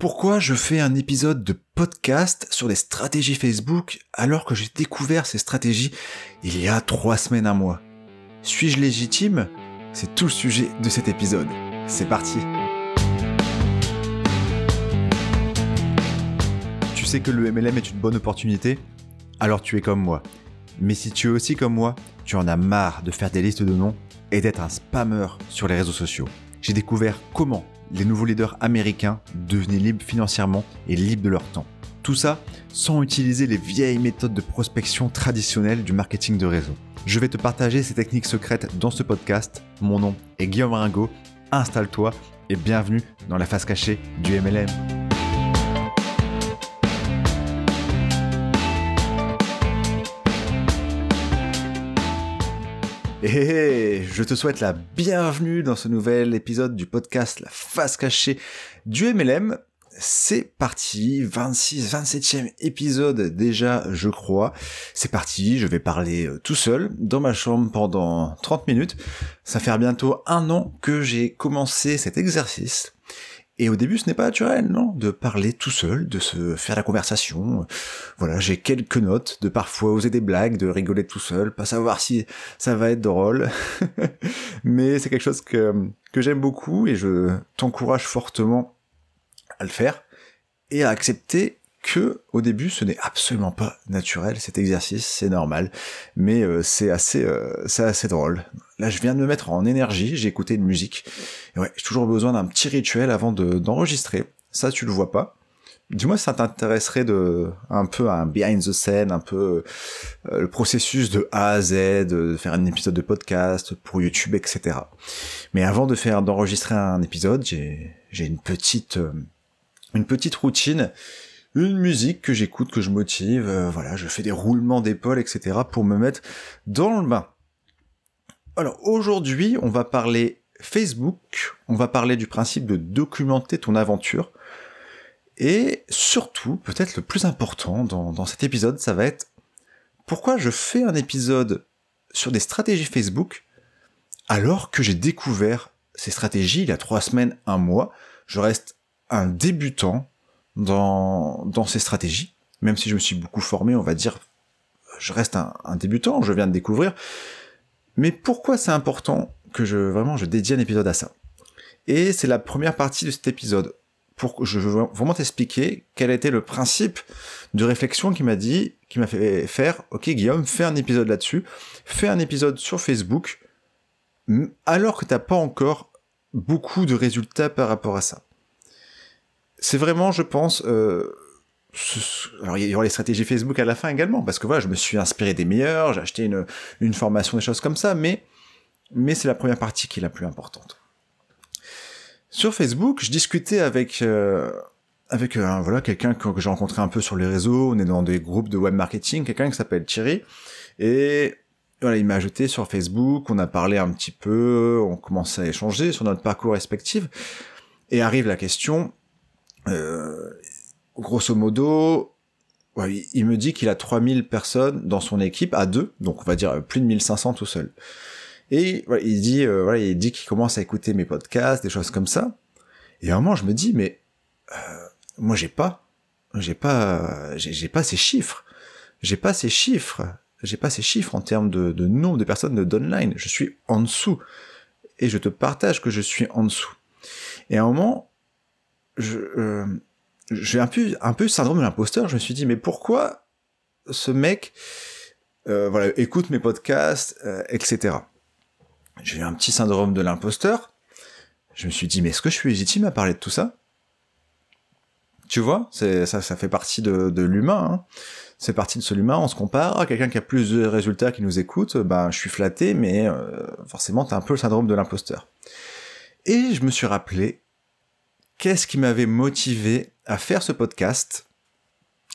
Pourquoi je fais un épisode de podcast sur les stratégies Facebook alors que j'ai découvert ces stratégies il y a trois semaines, un mois Suis-je légitime? C'est tout le sujet de cet épisode. C'est parti Tu sais que le MLM est une bonne opportunité? Alors tu es comme moi. Mais si tu es aussi comme moi, tu en as marre de faire des listes de noms et d'être un spammer sur les réseaux sociaux. J'ai découvert comment les nouveaux leaders américains devenaient libres financièrement et libres de leur temps. Tout ça sans utiliser les vieilles méthodes de prospection traditionnelles du marketing de réseau. Je vais te partager ces techniques secrètes dans ce podcast. Mon nom est Guillaume Ringo. Installe-toi et bienvenue dans la face cachée du MLM. Et je te souhaite la bienvenue dans ce nouvel épisode du podcast La face cachée du MLM. C'est parti, 26, 27e épisode déjà, je crois. C'est parti, je vais parler euh, tout seul dans ma chambre pendant 30 minutes. Ça fait bientôt un an que j'ai commencé cet exercice. Et au début, ce n'est pas naturel, non, de parler tout seul, de se faire la conversation. Voilà, j'ai quelques notes, de parfois oser des blagues, de rigoler tout seul, pas savoir si ça va être drôle. Mais c'est quelque chose que, j'aime beaucoup et je t'encourage fortement à le faire et à accepter que au début ce n'est absolument pas naturel cet exercice, c'est normal, mais euh, c'est assez, euh, c'est assez drôle. Là, je viens de me mettre en énergie, j'ai écouté une musique. Et ouais, j'ai toujours besoin d'un petit rituel avant de, d'enregistrer. Ça, tu le vois pas. Dis-moi ça t'intéresserait de un peu un behind the scene, un peu euh, le processus de A à Z, de faire un épisode de podcast pour YouTube, etc. Mais avant de faire d'enregistrer un épisode, j'ai une petite une petite routine une musique que j'écoute, que je motive, euh, voilà, je fais des roulements d'épaule, etc. pour me mettre dans le bain. Alors aujourd'hui, on va parler Facebook, on va parler du principe de documenter ton aventure, et surtout, peut-être le plus important dans, cet épisode, ça va être pourquoi je fais un épisode sur des stratégies Facebook alors que j'ai découvert ces stratégies il y a trois semaines, un mois. Je reste un débutant, dans ces stratégies, même si je me suis beaucoup formé, on va dire, je reste un, débutant, je viens de découvrir. Mais pourquoi c'est important que je vraiment je dédie un épisode à ça? Et c'est la première partie de cet épisode. Pour, je veux vraiment t'expliquer quel était le principe de réflexion qui m'a dit, qui m'a fait faire, ok Guillaume, fais un épisode là-dessus, fais un épisode sur Facebook, alors que t'as pas encore beaucoup de résultats par rapport à ça c'est vraiment, je pense, euh, alors il y aura les stratégies Facebook à la fin également, parce que voilà, je me suis inspiré des meilleurs, j'ai acheté une, une formation, des choses comme ça, mais, mais c'est la première partie qui est la plus importante. Sur Facebook, je discutais avec euh, avec euh, voilà quelqu'un que, j'ai rencontré un peu sur les réseaux, on est dans des groupes de web marketing, quelqu'un qui s'appelle Thierry, et voilà, il m'a ajouté sur Facebook, on a parlé un petit peu, on commençait à échanger sur notre parcours respectif, et arrive la question, euh, grosso modo, il me dit qu'il a 3000 personnes dans son équipe à deux, donc on va dire plus de 1500 tout seul. Et il dit, euh, voilà, il dit qu'il commence à écouter mes podcasts, des choses comme ça. Et à un moment, je me dis, mais euh, moi, j'ai pas, j'ai pas, j'ai pas ces chiffres, j'ai pas ces chiffres, j'ai pas ces chiffres en termes de, de nombre de personnes de d'online. Je suis en dessous, et je te partage que je suis en dessous. Et à un moment, je, euh, j'ai un peu, un peu syndrome de l'imposteur. Je me suis dit, mais pourquoi ce mec, euh, voilà, écoute mes podcasts, euh, etc. J'ai eu un petit syndrome de l'imposteur. Je me suis dit, mais est-ce que je suis légitime à parler de tout ça? Tu vois, c'est ça, ça fait partie de, de l'humain. Hein. C'est partie de ce l'humain. On se compare. Quelqu'un qui a plus de résultats qui nous écoute, ben je suis flatté, mais euh, forcément, t'as un peu le syndrome de l'imposteur. Et je me suis rappelé qu'est-ce qui m'avait motivé à faire ce podcast?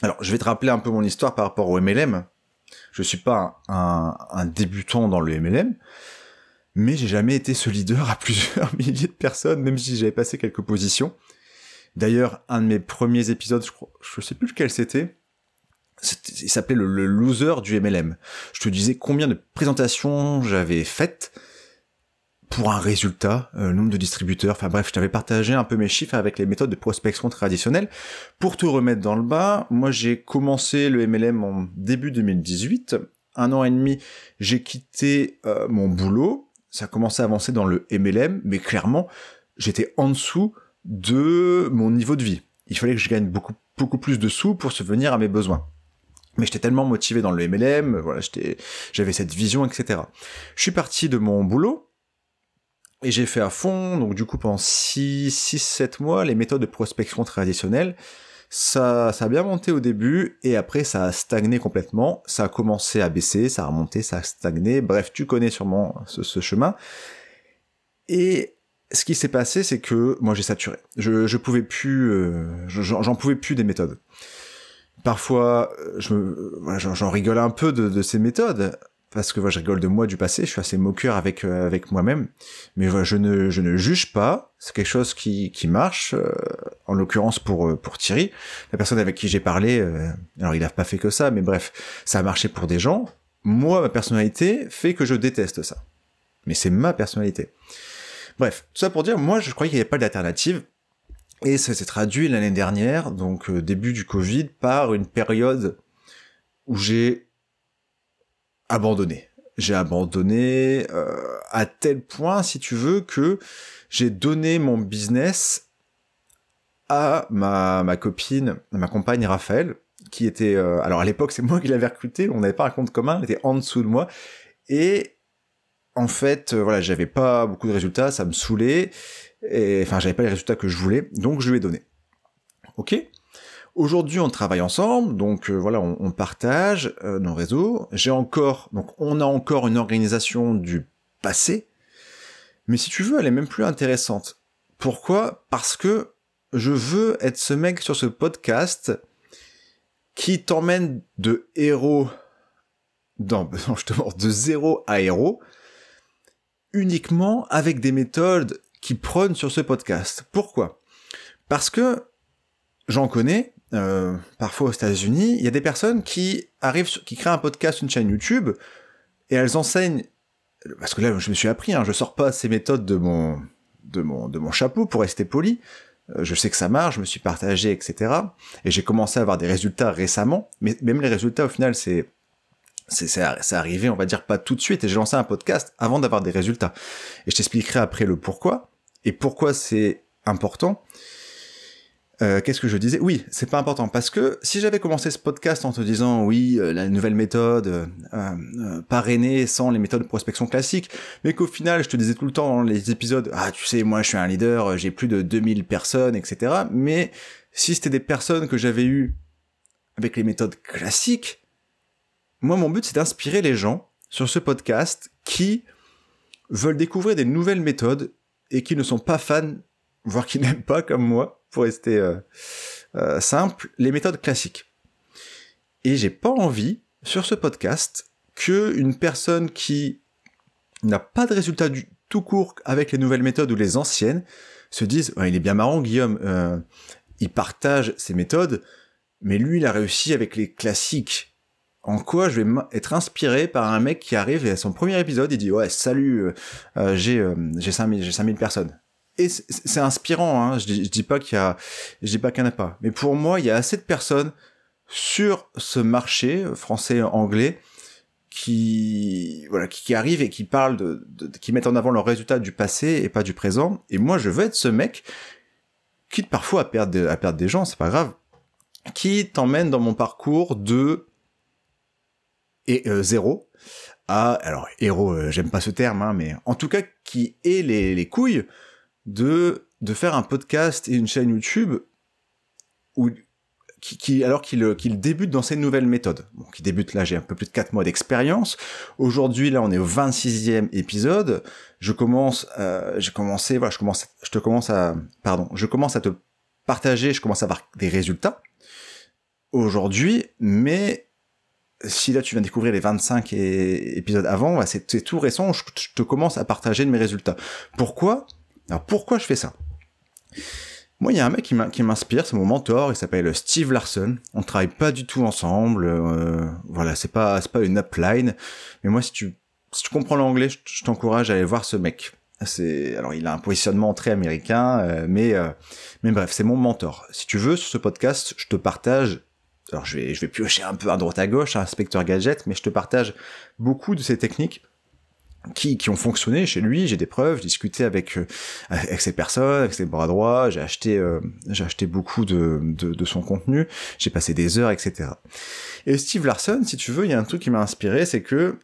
Alors, je vais te rappeler un peu mon histoire par rapport au MLM. Je suis pas un, débutant dans le MLM, mais j'ai jamais été ce leader à plusieurs milliers de personnes, même si j'avais passé quelques positions. D'ailleurs, un de mes premiers épisodes, je, je sais plus lequel c'était, il s'appelait le, loser du MLM. Je te disais combien de présentations j'avais faites pour un résultat, euh, nombre de distributeurs, enfin bref, je t'avais partagé un peu mes chiffres avec les méthodes de prospection traditionnelles. Pour te remettre dans le bas, moi j'ai commencé le MLM en début 2018. Un an et demi, j'ai quitté euh, mon boulot. Ça a commencé à avancer dans le MLM, mais clairement, j'étais en dessous de mon niveau de vie. Il fallait que je gagne beaucoup, beaucoup plus de sous pour subvenir à mes besoins. Mais j'étais tellement motivé dans le MLM, voilà, j'avais cette vision, etc. Je suis parti de mon boulot, et j'ai fait à fond, donc du coup pendant 6, 6, 7 mois, les méthodes de prospection traditionnelles, ça, ça a bien monté au début, et après ça a stagné complètement, ça a commencé à baisser, ça a remonté, ça a stagné, bref, tu connais sûrement ce, chemin. Et ce qui s'est passé, c'est que moi j'ai saturé. Je, je pouvais plus, euh, j'en pouvais plus des méthodes. Parfois, je voilà, j'en rigole un peu de ces méthodes parce que voilà, je rigole de moi du passé. Je suis assez moqueur avec euh, avec moi-même, mais voilà, je ne je ne juge pas. C'est quelque chose qui qui marche. Euh, en l'occurrence pour euh, pour Thierry, la personne avec qui j'ai parlé. alors il n'a pas fait que ça, mais bref, ça a marché pour des gens. Moi, ma personnalité fait que je déteste ça. Mais c'est ma personnalité. Bref, tout ça pour dire, moi je croyais qu'il n'y avait pas d'alternative. Et ça s'est traduit l'année dernière, donc euh, début du Covid, par une période où j'ai abandonné. J'ai abandonné euh, à tel point, si tu veux, que j'ai donné mon business à ma, ma copine, ma compagne Raphaël, qui était... Euh, alors à l'époque, c'est moi qui l'avais recruté, on n'avait pas un compte commun, elle était en dessous de moi. Et en fait, euh, voilà, j'avais pas beaucoup de résultats, ça me saoulait, et enfin, j'avais pas les résultats que je voulais, donc je lui ai donné. Ok? Aujourd'hui, on travaille ensemble, donc euh, voilà, on, partage euh, nos réseaux. J'ai encore, donc on a encore une organisation du passé, mais si tu veux, elle est même plus intéressante. Pourquoi? Parce que je veux être ce mec sur ce podcast qui t'emmène de héros dans, justement, de zéro à héros, uniquement avec des méthodes qui prônent sur ce podcast. Pourquoi? Parce que j'en connais, euh, parfois aux États-Unis, il y a des personnes qui arrivent, qui créent un podcast, une chaîne YouTube, et elles enseignent. Parce que là, je me suis appris, hein, je sors pas ces méthodes de mon, de mon, de mon chapeau pour rester poli. Euh, je sais que ça marche, je me suis partagé, etc. Et j'ai commencé à avoir des résultats récemment, mais même les résultats, au final, c'est c'est arrivé, on va dire, pas tout de suite, et j'ai lancé un podcast avant d'avoir des résultats. Et je t'expliquerai après le pourquoi, et pourquoi c'est important. Euh, Qu'est-ce que je disais? Oui, c'est pas important, parce que si j'avais commencé ce podcast en te disant, oui, euh, la nouvelle méthode, euh, euh, parrainée sans les méthodes de prospection classiques, mais qu'au final, je te disais tout le temps dans les épisodes, ah, tu sais, moi, je suis un leader, j'ai plus de 2000 personnes, etc., mais si c'était des personnes que j'avais eues avec les méthodes classiques, moi, mon but, c'est d'inspirer les gens sur ce podcast qui veulent découvrir des nouvelles méthodes et qui ne sont pas fans, voire qui n'aiment pas, comme moi, pour rester euh, euh, simple, les méthodes classiques. Et j'ai pas envie, sur ce podcast, que une personne qui n'a pas de résultat du tout court avec les nouvelles méthodes ou les anciennes se dise il est bien marrant Guillaume, euh, il partage ses méthodes, mais lui il a réussi avec les classiques en quoi je vais être inspiré par un mec qui arrive et à son premier épisode, il dit ouais salut, j'ai euh, j'ai 5000 j'ai 5000 personnes. Et c'est inspirant, hein. je, dis, dis pas qu'il y a, je dis pas qu'il y en a pas, mais pour moi il y a assez de personnes sur ce marché français-anglais qui voilà qui, arrivent et qui parlent de, qui mettent en avant leurs résultats du passé et pas du présent. Et moi je veux être ce mec quitte parfois à perdre à perdre des gens, c'est pas grave, qui t'emmène dans mon parcours de et euh, zéro à alors héros euh, j'aime pas ce terme hein, mais en tout cas qui ait les, les couilles de de faire un podcast et une chaîne YouTube où qui, qui alors qu'il qu'il débute dans ces nouvelles méthodes. Bon, qui débute là, j'ai un peu plus de 4 mois d'expérience. Aujourd'hui, là, on est au 26e épisode. Je commence, euh, j'ai commencé, voilà, je commence, je te commence à, pardon, je commence à te partager, je commence à avoir des résultats aujourd'hui, mais si là tu viens découvrir les 25 épisodes avant, c'est tout récent, je, te commence à partager de mes résultats. Pourquoi? Alors pourquoi je fais ça? Moi, il y a un mec qui m'inspire, c'est mon mentor, il s'appelle Steve Larson. On travaille pas du tout ensemble, euh, voilà, c'est pas pas une upline, mais moi si tu si tu comprends l'anglais, je, t'encourage à aller voir ce mec. Alors il a un positionnement très américain, euh, mais euh, mais bref, c'est mon mentor. Si tu veux, sur ce podcast, je te partage. Alors je vais je vais piocher un peu à droite à gauche, un inspecteur gadget, mais je te partage beaucoup de ces techniques qui, qui ont fonctionné chez lui. J'ai des preuves. Discuté avec euh, avec ces personnes, avec ses bras droits. J'ai acheté j'ai acheté beaucoup de, de, de son contenu. J'ai passé des heures, etc. Et Steve Larson, si tu veux, il y a un truc qui m'a inspiré, c'est que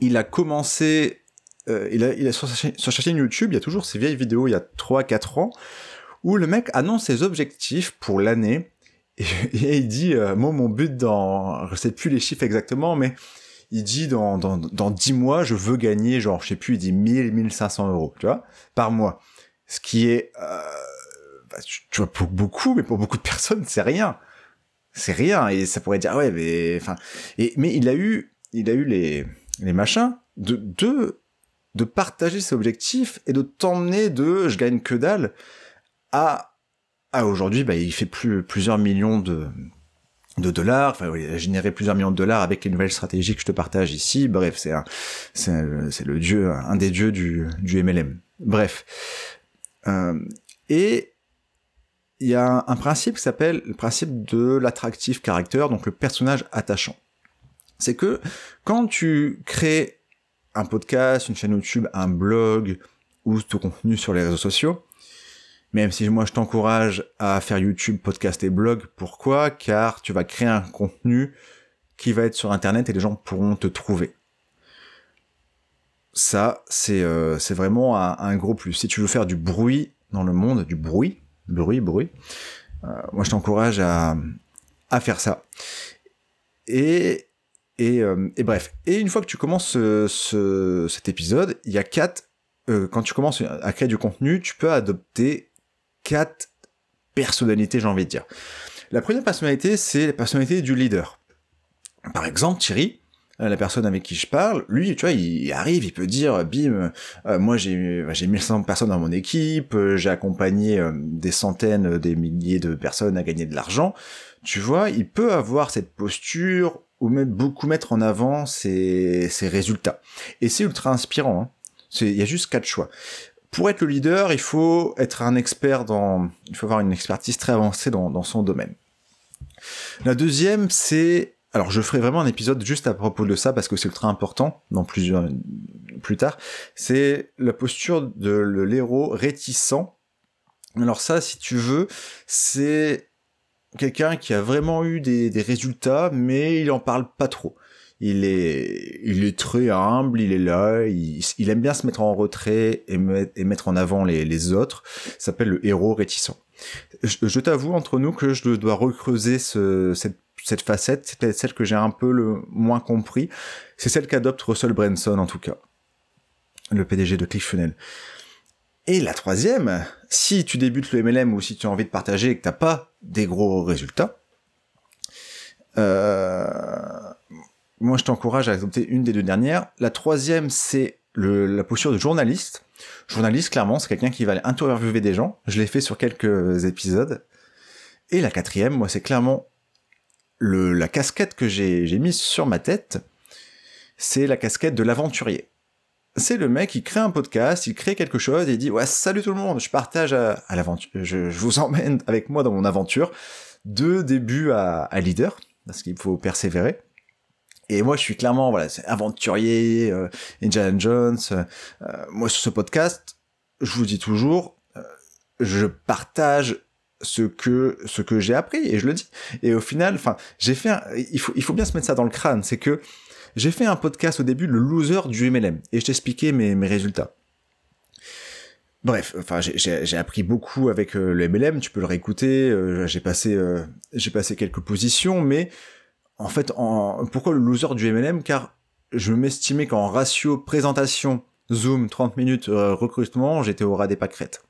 il a commencé euh, il, a, il a sur, sa chaîne, YouTube, il y a toujours ces vieilles vidéos il y a 3-4 ans, où le mec annonce ses objectifs pour l'année, et, il dit, euh, moi mon but dans, je sais plus les chiffres exactement, mais il dit dans, dans, dans 10 mois, je veux gagner, genre, je sais plus, il dit 1000, 1500 euros, tu vois, par mois. Ce qui est, euh, bah, tu, vois, pour beaucoup, mais pour beaucoup de personnes, c'est rien. C'est rien, et ça pourrait dire, ouais, mais, enfin, mais il a eu, il a eu les, les machins de, de de partager ses objectifs et de t'emmener de je gagne que dalle à, à aujourd'hui, bah, il fait plus, plusieurs millions de, de dollars, enfin, il a généré plusieurs millions de dollars avec les nouvelles stratégies que je te partage ici. Bref, c'est c'est, le dieu, un des dieux du, du MLM. Bref. Euh, et il y a un, principe qui s'appelle le principe de l'attractif caractère, donc le personnage attachant. C'est que quand tu crées un podcast, une chaîne YouTube, un blog ou tout contenu sur les réseaux sociaux. Même si moi je t'encourage à faire YouTube, podcast et blog, pourquoi? Car tu vas créer un contenu qui va être sur Internet et les gens pourront te trouver. Ça, c'est euh, vraiment un, gros plus. Si tu veux faire du bruit dans le monde, du bruit, bruit, bruit, euh, moi je t'encourage à, à faire ça. Et euh, et, bref. Et une fois que tu commences ce, cet épisode, il y a quatre. Euh, quand tu commences à créer du contenu, tu peux adopter quatre personnalités, j'ai envie de dire. La première personnalité, c'est la personnalité du leader. Par exemple, Thierry, euh, la personne avec qui je parle, lui, tu vois, il arrive, il peut dire, bim, moi j'ai j'ai 1100 personnes dans mon équipe, j'ai accompagné des centaines, des milliers de personnes à gagner de l'argent. Tu vois, il peut avoir cette posture ou même beaucoup mettre en avant ses, ses résultats. Et c'est ultra inspirant. Hein. Il y a juste quatre choix. Pour être le leader, il faut être un expert dans, il faut avoir une expertise très avancée dans, son domaine. La deuxième, c'est, alors je ferai vraiment un épisode juste à propos de ça parce que c'est ultra important dans plusieurs, plus tard. C'est la posture de l'héros réticent. Alors ça, si tu veux, c'est quelqu'un qui a vraiment eu des, résultats, mais il en parle pas trop. Il est, il est très humble, il est là, il, aime bien se mettre en retrait et, mettre en avant les, autres. Ça s'appelle le héros réticent. Je, t'avoue entre nous que je dois recreuser cette, cette facette, c'est peut-être celle que j'ai un peu le moins compris. C'est celle qu'adopte Russell Branson en tout cas, le PDG de ClickFunnels. Et la troisième, si tu débutes le MLM ou si tu as envie de partager et que t'as pas des gros résultats, euh, moi je t'encourage à adopter une des deux dernières. La troisième, c'est la posture de journaliste. Journaliste, clairement, c'est quelqu'un qui va aller interviewer des gens. Je l'ai fait sur quelques épisodes. Et la quatrième, moi, c'est clairement la casquette que j'ai mise sur ma tête. C'est la casquette de l'aventurier c'est le mec qui crée un podcast, il crée quelque chose et il dit ouais salut tout le monde, je partage à, l'aventure, je, vous emmène avec moi dans mon aventure de début à, leader parce qu'il faut persévérer. Et moi je suis clairement voilà c'est aventurier, euh, Indiana Jones. Euh, moi sur ce podcast, je vous dis toujours, euh, je partage ce que ce que j'ai appris et je le dis. Et au final, enfin j'ai fait, il faut il faut bien se mettre ça dans le crâne, c'est que j'ai fait un podcast au début, le loser du MLM, et je t'expliquais mes, mes résultats. Bref, enfin, j'ai appris beaucoup avec euh, le MLM, tu peux le réécouter, euh, j'ai passé, euh, j'ai passé quelques positions, mais en fait, en, pourquoi le loser du MLM Car je m'estimais qu'en ratio présentation, Zoom, 30 minutes, recrutement, j'étais au ras des pâquerettes.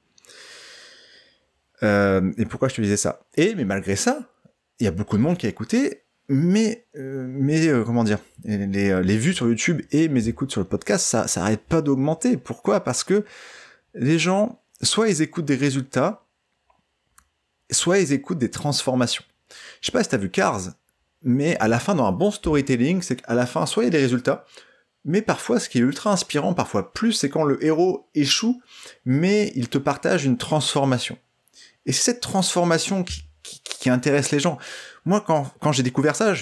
et pourquoi je te disais ça? Et, mais malgré ça, il y a beaucoup de monde qui a écouté, mais euh, mais euh, comment dire les, euh, les, vues sur YouTube et mes écoutes sur le podcast ça ça arrête pas d'augmenter. Pourquoi? Parce que les gens soit ils écoutent des résultats soit ils écoutent des transformations. Je sais pas si t'as vu Cars mais à la fin dans un bon storytelling c'est qu'à la fin soit il y a des résultats Mais parfois, ce qui est ultra inspirant, parfois plus, c'est quand le héros échoue, mais il te partage une transformation. Et c'est cette transformation qui, qui, intéresse les gens. Moi, quand, quand j'ai découvert ça,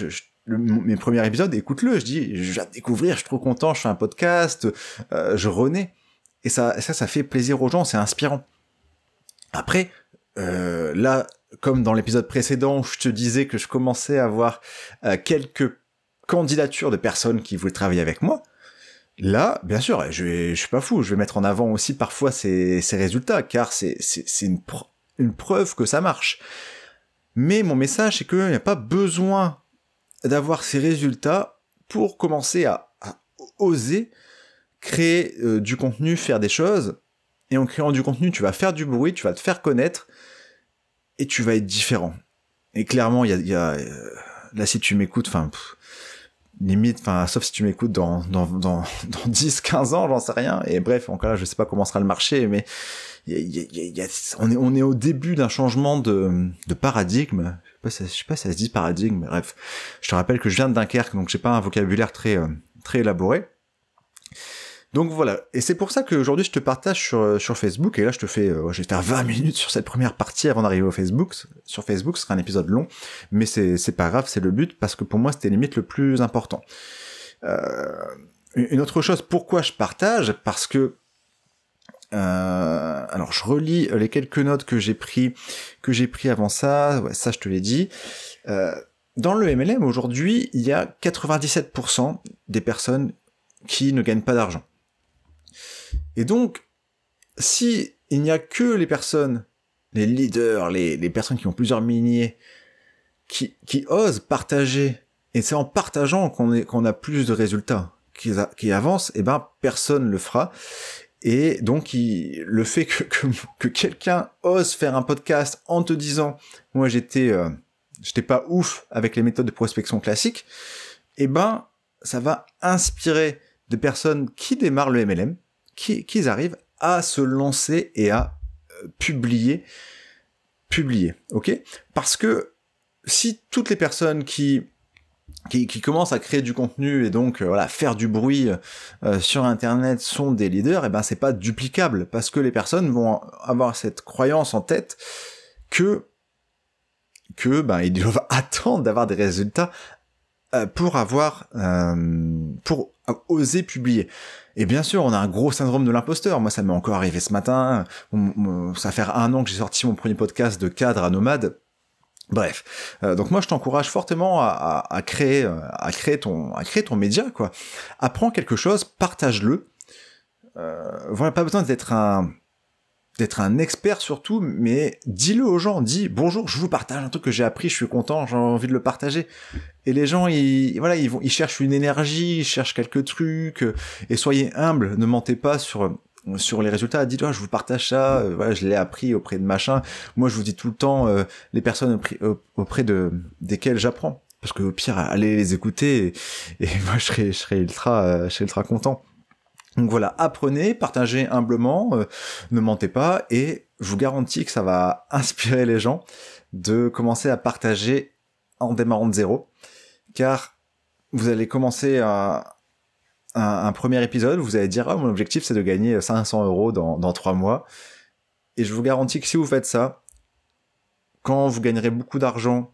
mes premiers épisodes, écoute-le, je dis, je de découvrir, je suis trop content, je fais un podcast, euh, je renais. Et ça, ça, ça fait plaisir aux gens, c'est inspirant. Après, euh, là, comme dans l'épisode précédent, je te disais que je commençais à avoir euh, quelques candidatures de personnes qui voulaient travailler avec moi. Là, bien sûr, je, suis pas fou, je vais mettre en avant aussi parfois ces, résultats, car c'est une, une preuve que ça marche. Mais mon message, c'est qu'il n'y a pas besoin d'avoir ces résultats pour commencer à, oser créer euh, du contenu, faire des choses. Et en créant du contenu, tu vas faire du bruit, tu vas te faire connaître, et tu vas être différent. Et clairement, il y a, y a euh, là si tu m'écoutes, enfin limite, enfin sauf si tu m'écoutes dans dans dans, dans 10, 15 ans, j'en sais rien. Et bref, encore là, je sais pas comment sera le marché, mais y a, on est on est au début d'un changement de de paradigme. Je sais pas, je sais pas si ça se dit paradigme, bref. Je te rappelle que je viens de Dunkerque, donc j'ai pas un vocabulaire très euh, très élaboré. Donc voilà, et c'est pour ça qu'aujourd'hui je te partage sur, euh, Facebook, et là je te fais, je vais faire 20 minutes sur cette première partie avant d'arriver au Facebook. Sur Facebook, ce sera un épisode long, mais c'est, pas grave, c'est le but, parce que pour moi c'était limite le plus important. Euh, une autre chose, pourquoi je partage? Parce que euh, alors je relis les quelques notes que j'ai pris que j'ai pris avant ça, ouais, ça je te l'ai dit. Dans le MLM aujourd'hui, il y a 97% des personnes qui ne gagnent pas d'argent. Et donc, si il n'y a que les personnes, les leaders, les, les personnes qui ont plusieurs milliers, qui, qui osent partager, et c'est en partageant qu'on a plus de résultats, qui, avancent, et eh ben personne le fera. Et donc, le fait que, que, que quelqu'un ose faire un podcast en te disant, moi j'étais, euh, j'étais pas ouf avec les méthodes de prospection classiques, eh ben, ça va inspirer des personnes qui démarrent le MLM, qui, qui arrivent à se lancer et à euh, publier, publier, ok? Parce que si toutes les personnes qui qui, qui commencent à créer du contenu et donc euh, voilà faire du bruit euh, sur internet sont des leaders et eh ben c'est pas duplicable parce que les personnes vont avoir cette croyance en tête que que ben ils doivent attendre d'avoir des résultats pour avoir pour oser publier et bien sûr, on a un gros syndrome de l'imposteur. Moi, ça m'est encore arrivé ce matin. Ça fait un an que j'ai sorti mon premier podcast de cadre à nomade. Bref, euh, donc moi je t'encourage fortement à, créer, euh, à créer ton, à créer ton média quoi. Apprends quelque chose, partage-le. Euh, voilà, pas besoin d'être un, d'être un expert surtout, mais dis-le aux gens, dis bonjour, je vous partage un truc que j'ai appris, je suis content, j'ai envie de le partager. Et les gens, ils, voilà, ils vont, ils cherchent une énergie, ils cherchent quelques trucs, euh, et soyez humbles, ne mentez pas sur sur les résultats, dites-toi, je vous partage ça, euh, voilà, je l'ai appris auprès de machin. Moi, je vous dis tout le temps euh, les personnes auprès, de desquelles j'apprends, parce que au pire, allez les écouter, et, moi, je serai, je serai ultra, je serai ultra content. Donc voilà, apprenez, partagez humblement, euh, ne mentez pas, et je vous garantis que ça va inspirer les gens de commencer à partager en démarrant de zéro, car vous allez commencer un, premier épisode, vous allez dire, ah, mon objectif c'est de gagner 500 euros dans, dans 3 mois, et je vous garantis que si vous faites ça, quand vous gagnerez beaucoup d'argent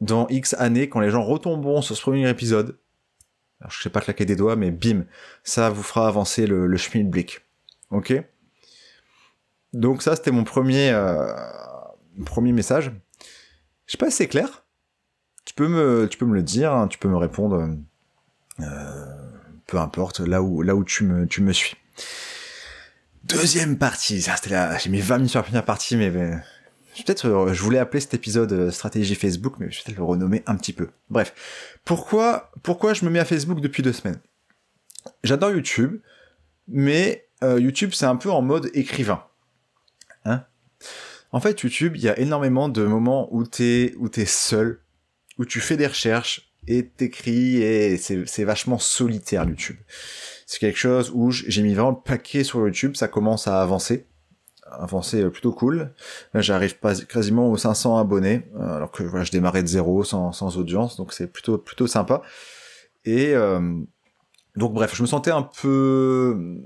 dans X années, quand les gens retomberont sur ce premier épisode, alors, je sais pas claquer des doigts, mais bim, ça vous fera avancer le, le Schmidblick. Ok? Donc ça, c'était mon premier, euh, premier message. Je sais pas si c'est clair. Tu peux me, tu peux me le dire, hein, tu peux me répondre. Euh, peu importe, là où, là où tu me, tu me suis. Deuxième partie, ça c'était là, j'ai mis 20 minutes sur la première partie, mais peut-être, euh, je voulais appeler cet épisode euh, stratégie Facebook, mais je vais peut-être le renommer un petit peu. Bref. Pourquoi, pourquoi je me mets à Facebook depuis deux semaines? J'adore YouTube, mais euh, YouTube c'est un peu en mode écrivain. Hein? En fait, YouTube, il y a énormément de moments où t'es, où t'es seul, où tu fais des recherches et t'écris et c'est vachement solitaire YouTube. C'est quelque chose où j'ai mis vraiment le paquet sur YouTube, ça commence à avancer avancé euh, plutôt cool. J'arrive pas quasiment aux 500 abonnés, euh, alors que voilà, je démarrais de zéro, sans, sans audience, donc c'est plutôt plutôt sympa. Et euh, Donc bref, je me sentais un peu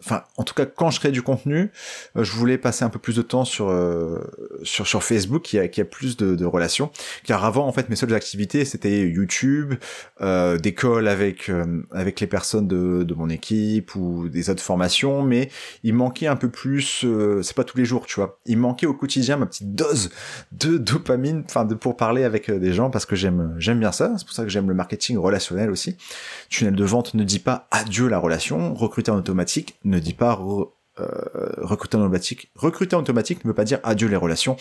enfin en tout cas quand je crée du contenu, euh, je voulais passer un peu plus de temps sur euh, sur, Facebook qui a, qui a plus de, relations. Car avant en fait mes seules activités c'était YouTube, euh, des calls avec avec les personnes de, de mon équipe ou des autres formations, mais il manquait un peu plus. c'est pas tous les jours, tu vois. Il manquait au quotidien ma petite dose de dopamine, enfin de pour parler avec des gens parce que j'aime j'aime bien ça. C'est pour ça que j'aime le marketing relationnel aussi. Tunnel de vente ne dit pas adieu la relation, recruter en automatique ne dit pas euh, recruter en automatique. Recruter automatique ne veut pas dire adieu les relations.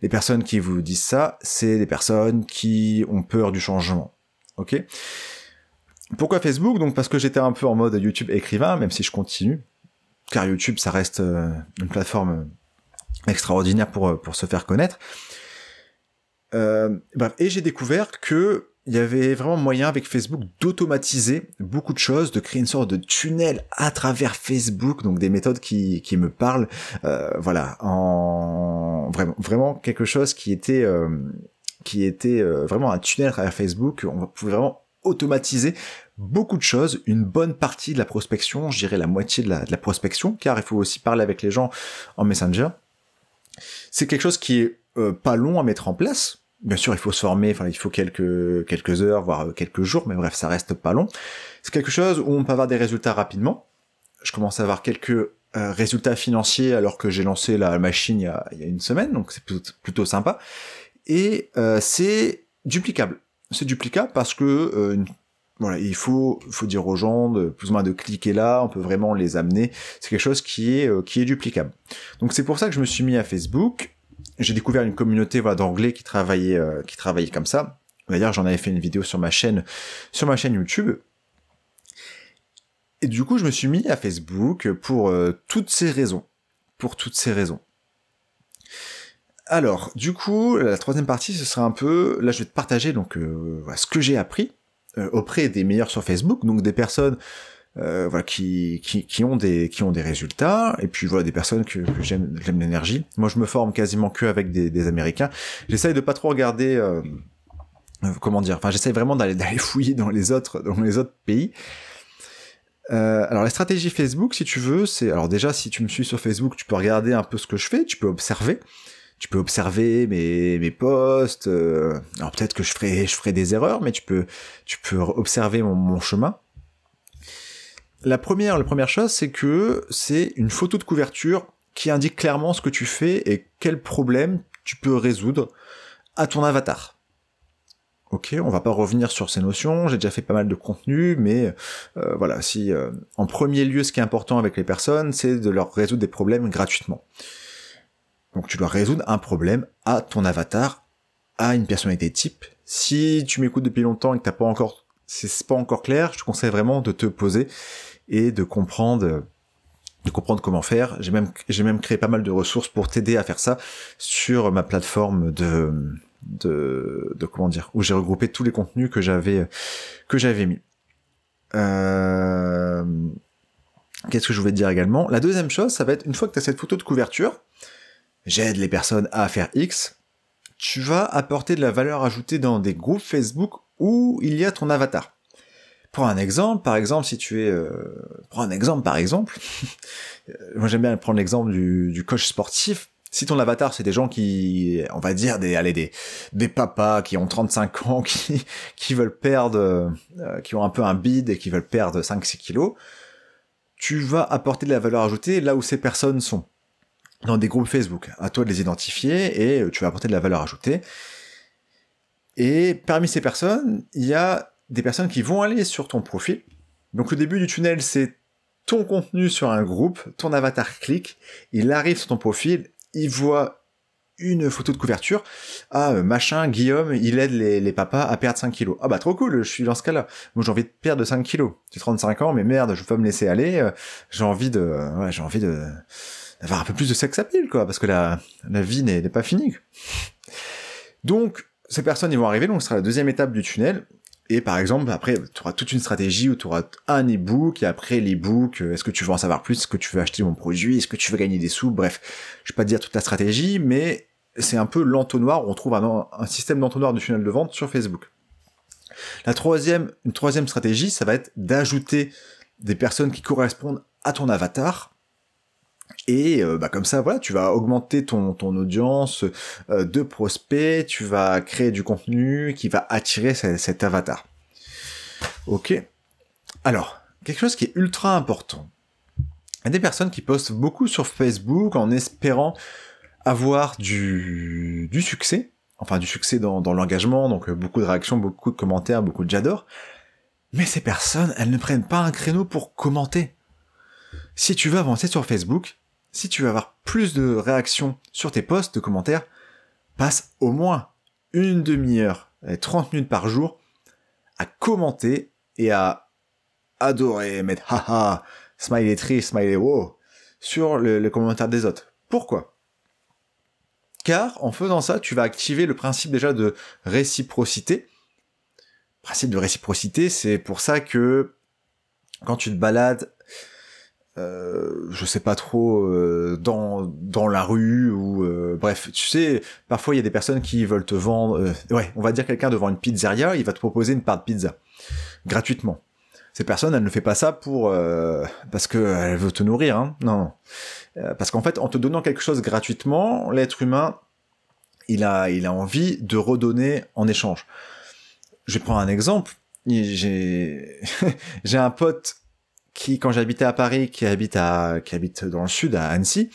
Les personnes qui vous disent ça, c'est des personnes qui ont peur du changement. Ok? Pourquoi Facebook? Donc parce que j'étais un peu en mode YouTube écrivain, même si je continue. Car YouTube, ça reste euh, une plateforme extraordinaire pour, euh, pour se faire connaître. et j'ai découvert que il y avait vraiment moyen avec Facebook d'automatiser beaucoup de choses, de créer une sorte de tunnel à travers Facebook, donc des méthodes qui, qui me parlent, euh, voilà, en vraiment vraiment quelque chose qui était euh, qui était euh, vraiment un tunnel à travers Facebook. On pouvait vraiment automatiser beaucoup de choses, une bonne partie de la prospection, je dirais la moitié de la, de la prospection, car il faut aussi parler avec les gens en Messenger. C'est quelque chose qui est pas long à mettre en place, Bien sûr, il faut se former, enfin, il faut quelques, quelques heures, voire quelques jours, mais bref, ça reste pas long. C'est quelque chose où on peut avoir des résultats rapidement. Je commence à avoir quelques euh, résultats financiers alors que j'ai lancé la machine il y a, il y a une semaine, donc c'est plutôt, sympa. Et euh, c'est duplicable. C'est duplicable parce que euh, voilà, il faut, faut dire aux gens de plus ou moins de cliquer là, on peut vraiment les amener. C'est quelque chose qui est, qui est duplicable. Donc c'est pour ça que je me suis mis à Facebook j'ai découvert une communauté d'anglais qui travaillait, euh, qui travaillait comme ça. D'ailleurs, j'en avais fait une vidéo sur ma chaîne, YouTube. Et du coup, je me suis mis à Facebook pour euh, toutes ces raisons. Pour toutes ces raisons. Alors, du coup, la troisième partie, ce sera un peu, là, je vais te partager euh, ce que j'ai appris auprès des meilleurs sur Facebook, donc des personnes euh, voilà, qui, qui, qui, ont des, qui ont des résultats, et puis voilà, des personnes que, que j'aime, l'énergie. Moi, je me forme quasiment que avec des, des Américains. J'essaye de pas trop regarder, euh, euh comment dire, enfin, j'essaye vraiment d'aller, d'aller fouiller dans les autres, dans les autres pays. Euh, alors la stratégie Facebook, si tu veux, c'est alors déjà si tu me suis sur Facebook, tu peux regarder un peu ce que je fais, tu peux observer, tu peux observer mes mes posts. Euh, alors peut-être que je ferai je des erreurs, mais tu peux tu peux observer mon, mon chemin. La première, la première chose, c'est que c'est une photo de couverture qui indique clairement ce que tu fais et quel problème tu peux résoudre à ton avatar. Ok, on va pas revenir sur ces notions, j'ai déjà fait pas mal de contenu, mais euh, voilà, si euh, en premier lieu ce qui est important avec les personnes, c'est de leur résoudre des problèmes gratuitement. Donc tu dois résoudre un problème à ton avatar, à une personnalité type. Si tu m'écoutes depuis longtemps et que t'as pas encore, c'est pas encore clair, je te conseille vraiment de te poser et de comprendre de comprendre comment faire. J'ai même j'ai même créé pas mal de ressources pour t'aider à faire ça sur ma plateforme de de, de comment dire où j'ai regroupé tous les contenus que j'avais que j'avais mis. Euh... Qu'est-ce que je voulais te dire également? La deuxième chose, ça va être une fois que tu as cette photo de couverture, j'aide les personnes à faire X, tu vas apporter de la valeur ajoutée dans des groupes Facebook où il y a ton avatar. Pour un exemple, par exemple, si tu es, euh, prends un exemple par exemple. Moi j'aime bien prendre l'exemple du, du coach sportif. Si ton avatar c'est des gens qui, on va dire des, allez des, des papas qui ont 35 ans, qui, qui veulent perdre, euh, qui ont un peu un bide et qui veulent perdre 5-6 kilos, tu vas apporter de la valeur ajoutée là où ces personnes sont dans des groupes Facebook. À toi de les identifier et tu vas apporter de la valeur ajoutée. Et parmi ces personnes, il y a des personnes qui vont aller sur ton profil. Donc le début du tunnel, c'est ton contenu sur un groupe, ton avatar clique, il arrive sur ton profil, il voit une photo de couverture. Ah, euh, machin, Guillaume, il aide les, papas à perdre 5 kilos. Ah bah trop cool, je suis dans ce cas-là. Moi j'ai envie de perdre 5 kilos. J'ai 35 ans, mais merde, je peux pas me laisser aller. Euh, j'ai envie de... Ouais, j'ai envie de... d'avoir un peu plus de sex appeal, quoi, parce que la, la vie n'est pas finie. Donc, ces personnes, ils vont arriver, donc ce sera la deuxième étape du tunnel. Et par exemple, après, tu auras toute une stratégie où tu auras un e-book, et après l'e-book, euh, est-ce que tu veux en savoir plus, est-ce que tu veux acheter mon produit, est-ce que tu veux gagner des sous, bref, je vais pas te dire toute la stratégie, mais c'est un peu l'entonnoir, on trouve un, système d'entonnoir de tunnel de vente sur Facebook. La troisième, une troisième stratégie, ça va être d'ajouter des personnes qui correspondent à ton avatar. Et euh, bah, comme ça, voilà, tu vas augmenter ton, ton audience euh, de prospects, tu vas créer du contenu qui va attirer cet avatar. Ok. Alors, quelque chose qui est ultra important. Il y a des personnes qui postent beaucoup sur Facebook en espérant avoir du, du succès, enfin du succès dans, dans l'engagement, donc euh, beaucoup de réactions, beaucoup de commentaires, beaucoup de j'adore. Mais ces personnes, elles ne prennent pas un créneau pour commenter. Si tu veux avancer sur Facebook, si tu veux avoir plus de réactions sur tes posts, de commentaires, passe au moins une demi-heure, 30 minutes par jour, à commenter et à adorer, mettre haha, smiley tree, smiley wow, sur le, le commentaire des autres. Pourquoi? Car en faisant ça, tu vas activer le principe déjà de réciprocité. Principe de réciprocité, c'est pour ça que quand tu te balades, euh, je sais pas trop, euh, dans, dans la rue ou euh, bref, tu sais, parfois il y a des personnes qui veulent te vendre, euh, ouais, on va dire quelqu'un devant une pizzeria, il va te proposer une part de pizza gratuitement cette personne, elle ne fait pas ça pour euh, parce qu'elle veut te nourrir, hein. non. Euh, parce qu'en fait, en te donnant quelque chose gratuitement, l'être humain, il a, il a envie de redonner en échange. Je vais prendre un exemple. J'ai, j'ai un pote qui, quand j'habitais à Paris, qui habite à, qui habite dans le sud, à Annecy,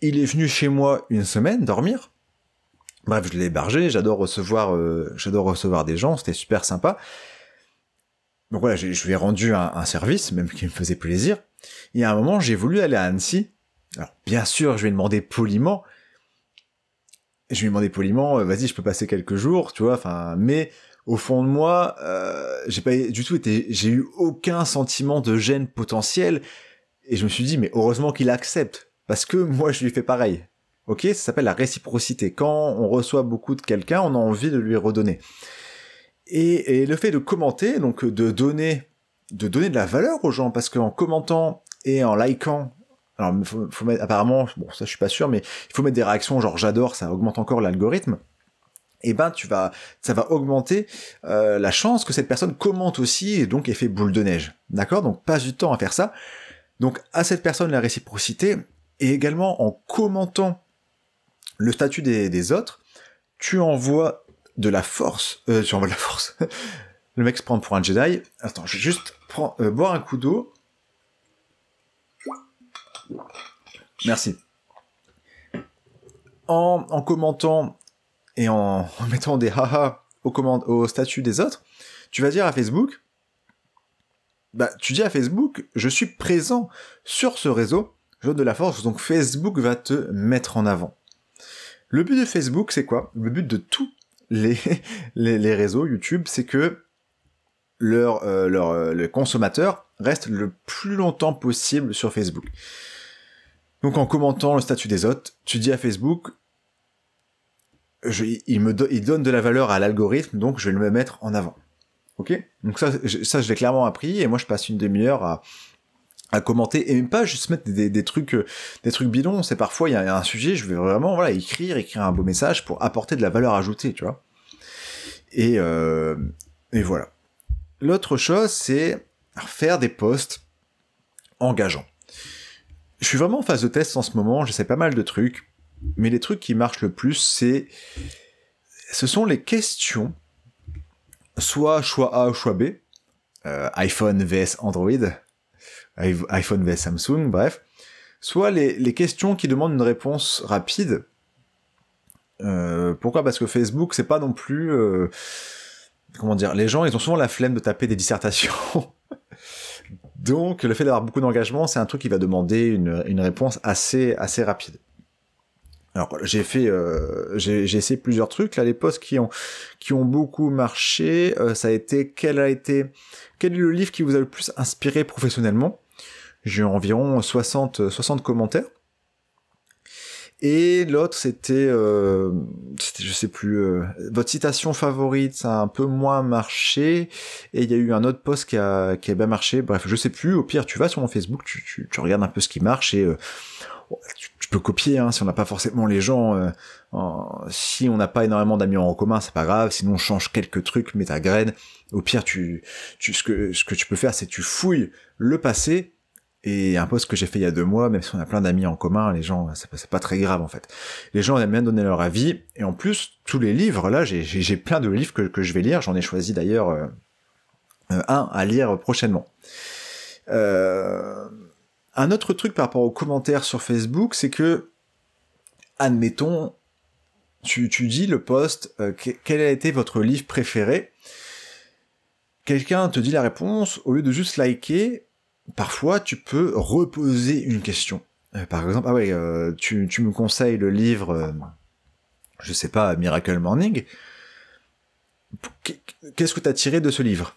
il est venu chez moi une semaine dormir. Bref, je l'ai hébergé. J'adore recevoir, euh, j'adore recevoir des gens. C'était super sympa. Donc voilà, je lui ai rendu un, service, même qui me faisait plaisir. Et à un moment, j'ai voulu aller à Annecy. Alors, bien sûr, je lui ai demandé poliment. Je lui ai demandé poliment, euh, vas-y, je peux passer quelques jours, tu vois, enfin, mais au fond de moi, euh, j'ai pas du tout été, j'ai eu aucun sentiment de gêne potentiel. Et je me suis dit, mais heureusement qu'il accepte. Parce que moi, je lui fais pareil. Ok, ça s'appelle la réciprocité. Quand on reçoit beaucoup de quelqu'un, on a envie de lui redonner. Et, le fait de commenter, donc de donner, de donner de la valeur aux gens, parce qu'en commentant et en likant, alors faut mettre, apparemment, bon ça je suis pas sûr, mais il faut mettre des réactions genre j'adore, ça augmente encore l'algorithme. Eh ben tu vas, ça va augmenter euh, la chance que cette personne commente aussi et donc effet boule de neige, d'accord? Donc passe du temps à faire ça. Donc à cette personne la réciprocité et également en commentant le statut des, des autres, tu envoies de la force. Euh, tu envoies de la force. le mec se prend pour un Jedi. Attends, je vais juste prendre, euh, boire un coup d'eau. Merci. En, en commentant et en, mettant des haha au, au statut des autres, tu vas dire à Facebook, bah, tu dis à Facebook, je suis présent sur ce réseau, je donne de la force, donc Facebook va te mettre en avant. Le but de Facebook, c'est quoi? Le but de tout les, les, réseaux YouTube, c'est que leur, euh, leur, euh, le consommateur reste le plus longtemps possible sur Facebook. Donc en commentant le statut des autres, tu dis à Facebook, je, il me il donne de la valeur à l'algorithme, donc je vais le mettre en avant. Ok? Donc ça, je, ça je l'ai clairement appris et moi je passe une demi-heure à, commenter et même pas juste mettre des, des, trucs euh, des trucs bidons c'est parfois il y a un sujet je vais vraiment voilà écrire écrire un beau message pour apporter de la valeur ajoutée tu vois? Et euh, et voilà. L'autre chose c'est faire des posts engageants. Je suis vraiment en phase de test en ce moment j'essaie pas mal de trucs mais les trucs qui marchent le plus c'est ce sont les questions soit choix A ou choix B euh, iPhone vs Android iPhone vs Samsung, bref, soit les, questions qui demandent une réponse rapide. Euh, pourquoi? Parce que Facebook, c'est pas non plus... Euh, comment dire Les gens, ils ont souvent la flemme de taper des dissertations. Donc, le fait d'avoir beaucoup d'engagement, c'est un truc qui va demander une, réponse assez, assez rapide. Alors j'ai fait, euh, j'ai essayé plusieurs trucs là, les posts qui ont qui ont beaucoup marché. ça a été quel a été quel est le livre qui vous a le plus inspiré professionnellement? J'ai environ 60, 60 commentaires. Et l'autre, c'était, euh, je sais plus, euh, votre citation favorite, ça a un peu moins marché. Et il y a eu un autre post qui a, qui a bien marché. Bref, je sais plus. Au pire, tu vas sur mon Facebook, tu, tu, tu regardes un peu ce qui marche et euh, tu, peux copier hein, si on n'a pas forcément les gens. Euh, si on n'a pas énormément d'amis en commun, c'est pas grave. Sinon, on change quelques trucs, mets ta graine. Au pire, tu, tu ce que ce que tu peux faire, c'est tu fouilles le passé et un post que j'ai fait il y a deux mois, même si on a plein d'amis en commun, les gens, c'est pas, très grave en fait. Les gens aiment bien donner leur avis, et en plus, tous les livres, là, j'ai plein de livres que, que je vais lire, j'en ai choisi d'ailleurs euh, euh, un à lire prochainement. Euh, un autre truc par rapport aux commentaires sur Facebook, c'est que, admettons, tu, tu dis le post, quel a été votre livre préféré? Quelqu'un te dit la réponse, au lieu de juste liker, parfois tu peux reposer une question. Euh, par exemple, ah ouais, euh, tu, me conseilles le livre, euh, je sais pas, Miracle Morning. Qu'est-ce que tu as tiré de ce livre?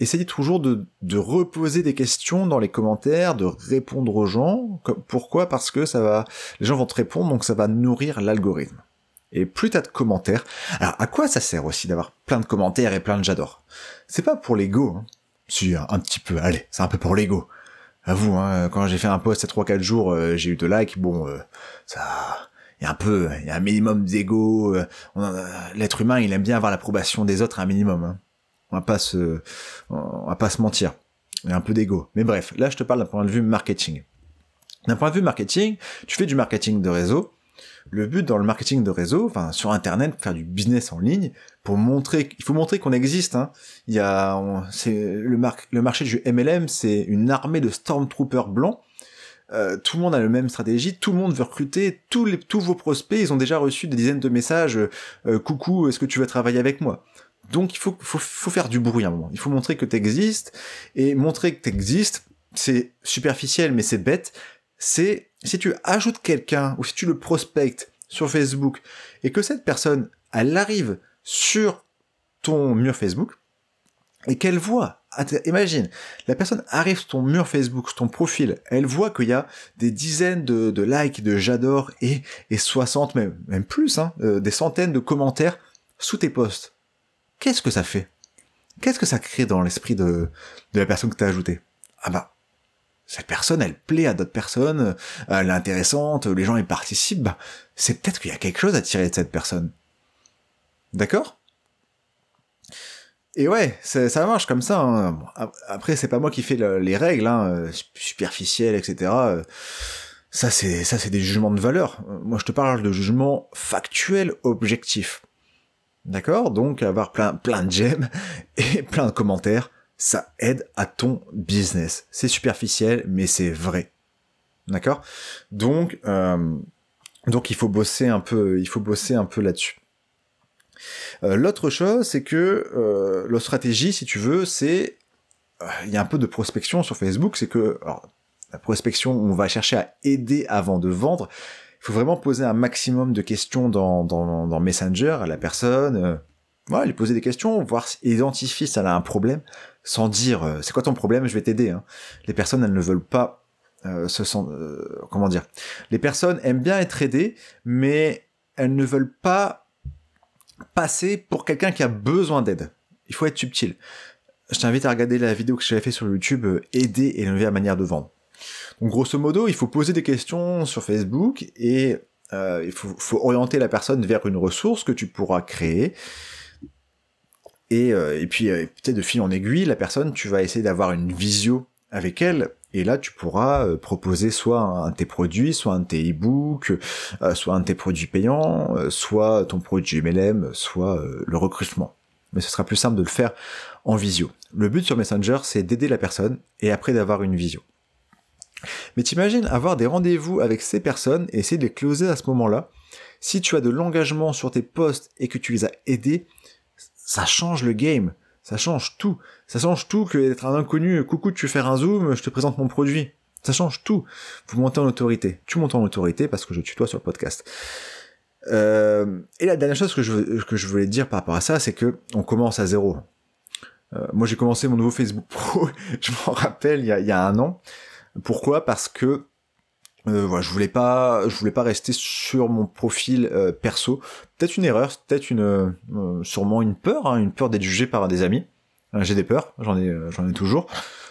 Essaye toujours de, reposer des questions dans les commentaires, de répondre aux gens. Pourquoi? Parce que ça va, les gens vont te répondre, donc ça va nourrir l'algorithme. Et plus t'as de commentaires. Alors, à quoi ça sert aussi d'avoir plein de commentaires et plein de j'adore? C'est pas pour l'ego. Hein. Si, un, petit peu, allez, c'est un peu pour l'ego. Avoue, hein, quand j'ai fait un post à 3-4 jours, euh, j'ai eu de likes, bon, euh, ça... Il y a un peu, il y a un minimum d'ego. Euh, l'être humain, il aime bien avoir l'approbation des autres un minimum. Hein. On va pas se, on va pas se mentir. Il y a un peu d'ego. Mais bref, là, je te parle d'un point de vue marketing. D'un point de vue marketing, tu fais du marketing de réseau, le but dans le marketing de réseau, enfin sur internet, faire du business en ligne, pour montrer, il faut montrer qu'on existe. Hein. Il y a, c'est le, le marché du MLM, c'est une armée de stormtroopers blancs. Euh, tout le monde a la même stratégie, tout le monde veut recruter, tous, les, tous vos prospects, ils ont déjà reçu des dizaines de messages, euh, coucou, est-ce que tu veux travailler avec moi? Donc il faut, faut, faut faire du bruit à un moment, il faut montrer que tu existes, et montrer que tu existes, c'est superficiel mais c'est bête, c'est si tu ajoutes quelqu'un ou si tu le prospectes sur Facebook et que cette personne, elle arrive sur ton mur Facebook et qu'elle voit, imagine, la personne arrive sur ton mur Facebook, sur ton profil, elle voit qu'il y a des dizaines de, likes, de j'adore et, et 60, même, même plus, hein, euh, des centaines de commentaires sous tes posts. Qu'est-ce que ça fait? Qu'est-ce que ça crée dans l'esprit de, de la personne que tu as ajoutée? Ah bah, cette personne, elle plaît à d'autres personnes, euh, elle est intéressante, les gens y participent, bah, c'est peut-être qu'il y a quelque chose à tirer de cette personne. D'accord? Et ouais, ça marche comme ça. Hein. Après, c'est pas moi qui fais les règles, hein, euh, superficielles, etc. Ça, c'est ça, c'est des jugements de valeur. Moi, je te parle de jugements factuels, objectifs. D'accord? Donc, avoir plein, plein de j'aime et plein de commentaires, ça aide à ton business. C'est superficiel, mais c'est vrai. D'accord? Donc, euh, donc il faut bosser un peu, il faut bosser un peu là-dessus. Euh, l'autre chose, c'est que euh, la stratégie, si tu veux, c'est il y a un peu de prospection sur Facebook, c'est que la prospection, on va chercher à aider avant de vendre. Faut vraiment poser un maximum de questions dans, dans, dans Messenger à la personne. voilà, lui poser des questions, voir, identifier si elle a un problème, sans dire euh, c'est quoi ton problème, je vais t'aider. Hein. Les personnes elles ne veulent pas euh, se sentent, euh, comment dire. Les personnes aiment bien être aidées, mais elles ne veulent pas passer pour quelqu'un qui a besoin d'aide. Il faut être subtil. Je t'invite à regarder la vidéo que j'avais fait sur YouTube, aider et la manière de vendre. Donc grosso modo, il faut poser des questions sur Facebook et il faut, faut, orienter la personne vers une ressource que tu pourras créer euh, et, puis, euh, peut-être de fil en aiguille, la personne, tu vas essayer d'avoir une visio avec elle, et là, tu pourras euh, proposer soit un de tes produits, soit un de tes e-books, soit un de tes produits payants, soit ton produit MLM, soit le recrutement. Mais ce sera plus simple de le faire en visio. Le but sur Messenger, c'est d'aider la personne et après d'avoir une visio. Mais t'imagines avoir des rendez-vous avec ces personnes et essayer de les closer à ce moment-là. Si tu as de l'engagement sur tes posts et que tu les as aidés, ça change le game. Ça change tout. Ça change tout que d'être un inconnu. Coucou, tu faire un zoom, je te présente mon produit. Ça change tout. Vous montez en autorité. Tu montes en autorité parce que je tutoie sur le podcast. Euh, et la dernière chose que je, voulais dire par rapport à ça, c'est que on commence à zéro. Euh, moi, j'ai commencé mon nouveau Facebook Pro, je m'en rappelle, il y a un an. Pourquoi? Parce que euh, voilà, je voulais pas, je voulais pas rester sur mon profil euh, perso. Peut-être une erreur, peut-être une, euh, sûrement une peur, hein, une peur d'être jugé par des amis. j'ai des peurs, j'en ai, j'en ai toujours.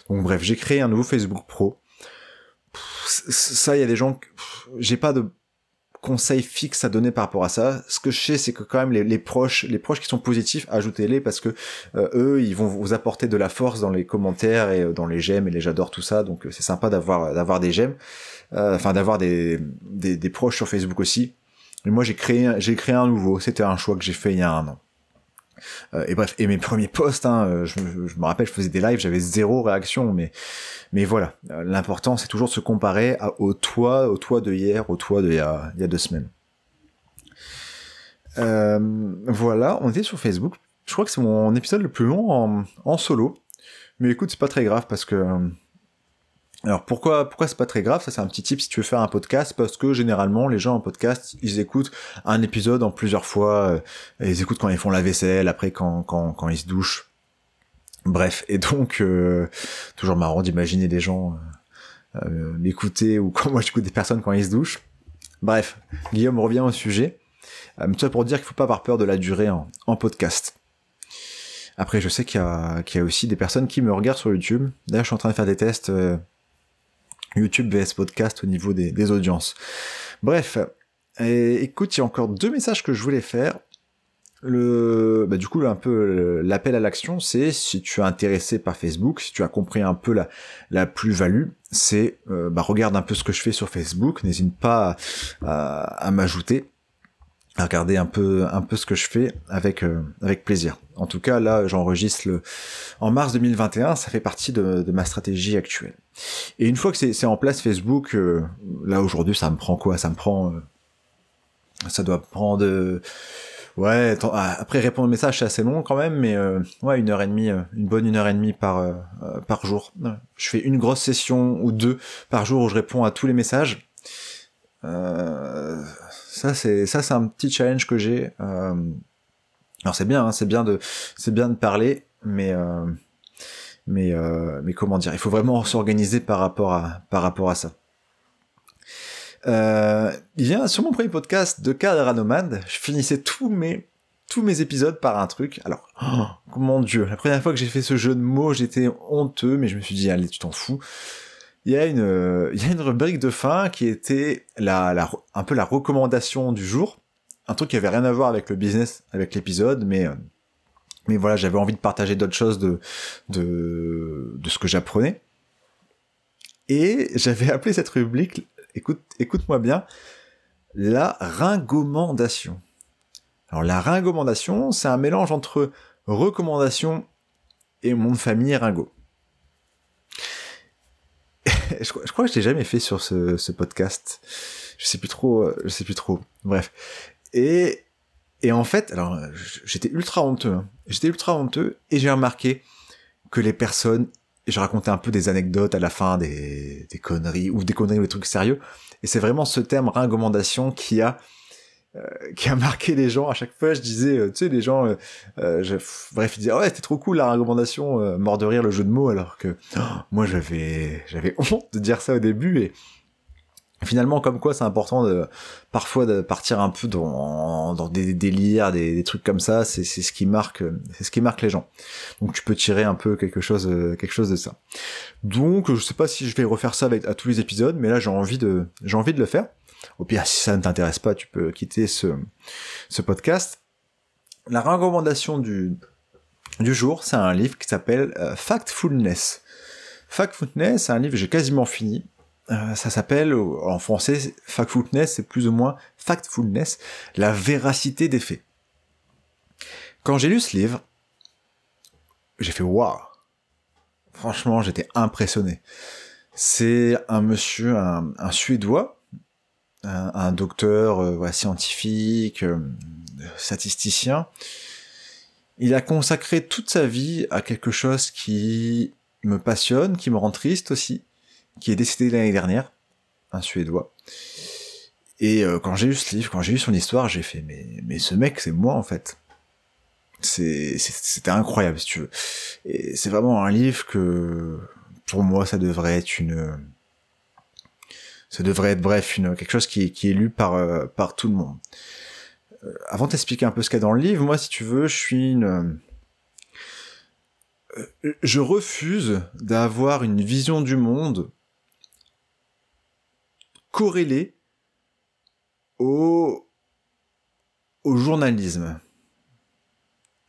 Donc bref, j'ai créé un nouveau Facebook Pro. ça, y a des gens, j'ai pas de conseil fixe à donner par rapport à ça. Ce que je sais, c'est que quand même les, proches, les proches qui sont positifs, ajoutez-les parce que euh, eux, ils vont vous apporter de la force dans les commentaires et euh, dans les j'aime et les j'adore tout ça. Donc c'est sympa d'avoir d'avoir des j'aime, enfin d'avoir des, des, des proches sur Facebook aussi. Et moi, j'ai créé j'ai créé un nouveau. C'était un choix que j'ai fait il y a un an. Euh, et bref, et mes premiers posts, hein, euh, je, me rappelle, je faisais des lives, j'avais zéro réaction, mais voilà, euh, l'important c'est toujours de se comparer au toi, au toi de hier, au toi de il y a, il y a deux semaines. voilà, on était sur Facebook. Je crois que c'est mon épisode le plus long en, en solo, mais écoute, c'est pas très grave parce que alors pourquoi pourquoi c'est pas très grave? Ça c'est un petit tip si tu veux faire un podcast parce que généralement les gens en podcast ils écoutent un épisode en plusieurs fois. Euh, ils écoutent quand ils font la vaisselle, après quand quand quand ils se douchent. Bref et donc euh, toujours marrant d'imaginer des gens euh, m'écouter ou quand moi j'écoute des personnes quand ils se douchent. Bref, Guillaume revient au sujet. Euh, ça pour dire qu'il faut pas avoir peur de la durée en, podcast. Après, je sais qu'il y, a, qu'il y a aussi des personnes qui me regardent sur YouTube. D'ailleurs, je suis en train de faire des tests YouTube vs podcast au niveau des, audiences. Bref, écoute, il y a encore deux messages que je voulais faire. Le, bah, du coup, un peu l'appel à l'action, c'est si tu es intéressé par Facebook, si tu as compris un peu la, la plus-value, c'est euh, bah, regarde un peu ce que je fais sur Facebook, n'hésite pas à m'ajouter regarder un peu un peu ce que je fais avec euh, avec plaisir. En tout cas, là, j'enregistre le en mars 2021. Ça fait partie de, de ma stratégie actuelle. Et une fois que c'est en place Facebook, euh, là aujourd'hui, ça me prend quoi? Ça me prend, euh, ça doit prendre. Ouais, ah, après répondre au message c'est assez long quand même, mais ouais une heure et demie, une bonne une heure et demie par par jour. Je fais une grosse session ou deux par jour où je réponds à tous les messages. Euh, ça c'est ça c'est un petit challenge que j'ai. Euh, alors c'est bien, hein, c'est bien de c'est bien de parler, mais euh, mais euh, mais comment dire, il faut vraiment s'organiser par rapport à par rapport à ça. il vient sur mon premier podcast de cadre nomade, je finissais tous mes tous mes épisodes par un truc. Alors, oh, mon dieu, la première fois que j'ai fait ce jeu de mots, j'étais honteux, mais je me suis dit, allez, tu t'en fous il y a une euh, il y a une rubrique de fin qui était la, la un peu la recommandation du jour. Un truc qui avait rien à voir avec le business avec l'épisode mais euh, mais voilà j'avais envie de partager d'autres choses de de de ce que j'apprenais. Et j'avais appelé cette rubrique écoute écoute-moi bien la ringomandation. Alors la ringomandation c'est un mélange entre recommandation et mon famille ringo je, crois que je l'ai jamais fait sur ce, podcast. Je sais plus trop, euh, je sais plus trop. Bref. Et, et en fait, alors, j'étais ultra honteux. Hein. J'étais ultra honteux et j'ai remarqué que les personnes, je racontais un peu des anecdotes à la fin, des, des conneries, ou des conneries ou des trucs sérieux. Et c'est vraiment ce terme ringomandation qui a, euh, qui a marqué les gens. À chaque fois je disais euh, tu sais les gens euh, je, bref ils disaient ouais c'était trop cool la recommandation mort de rire le jeu de mots alors que oh, moi j'avais j'avais honte de dire ça au début et finalement comme quoi c'est important de parfois de partir un peu dans, dans des délires des, des trucs comme ça c'est c'est ce qui marque c'est ce qui marque les gens. Donc tu peux tirer un peu quelque chose quelque chose de ça. Donc je sais pas si je vais refaire ça avec à tous les épisodes mais là j'ai envie de j'ai envie de le faire au pire, si ça ne t'intéresse pas, tu peux quitter ce, ce podcast. La recommandation du, du jour, c'est un livre qui s'appelle euh, Factfulness. Factfulness, c'est un livre que j'ai quasiment fini. Euh, ça s'appelle, en français, Factfulness, c'est plus ou moins Factfulness, la véracité des faits. Quand j'ai lu ce livre, j'ai fait waouh. Franchement, j'étais impressionné. C'est un monsieur, un, un Suédois, un, docteur euh, scientifique, euh, statisticien. Il a consacré toute sa vie à quelque chose qui me passionne, qui me rend triste aussi, qui est décédé l'année dernière, un Suédois. Et euh, quand j'ai lu ce livre, quand j'ai lu son histoire, j'ai fait mais mais ce mec c'est moi en fait. C'était incroyable si tu veux. Et c'est vraiment un livre que pour moi ça devrait être une ça devrait être bref une quelque chose qui, qui est lu par euh, par tout le monde. Euh, avant d'expliquer un peu ce qu'il y a dans le livre, moi si tu veux, je suis une euh, je refuse d'avoir une vision du monde corrélée au, au journalisme.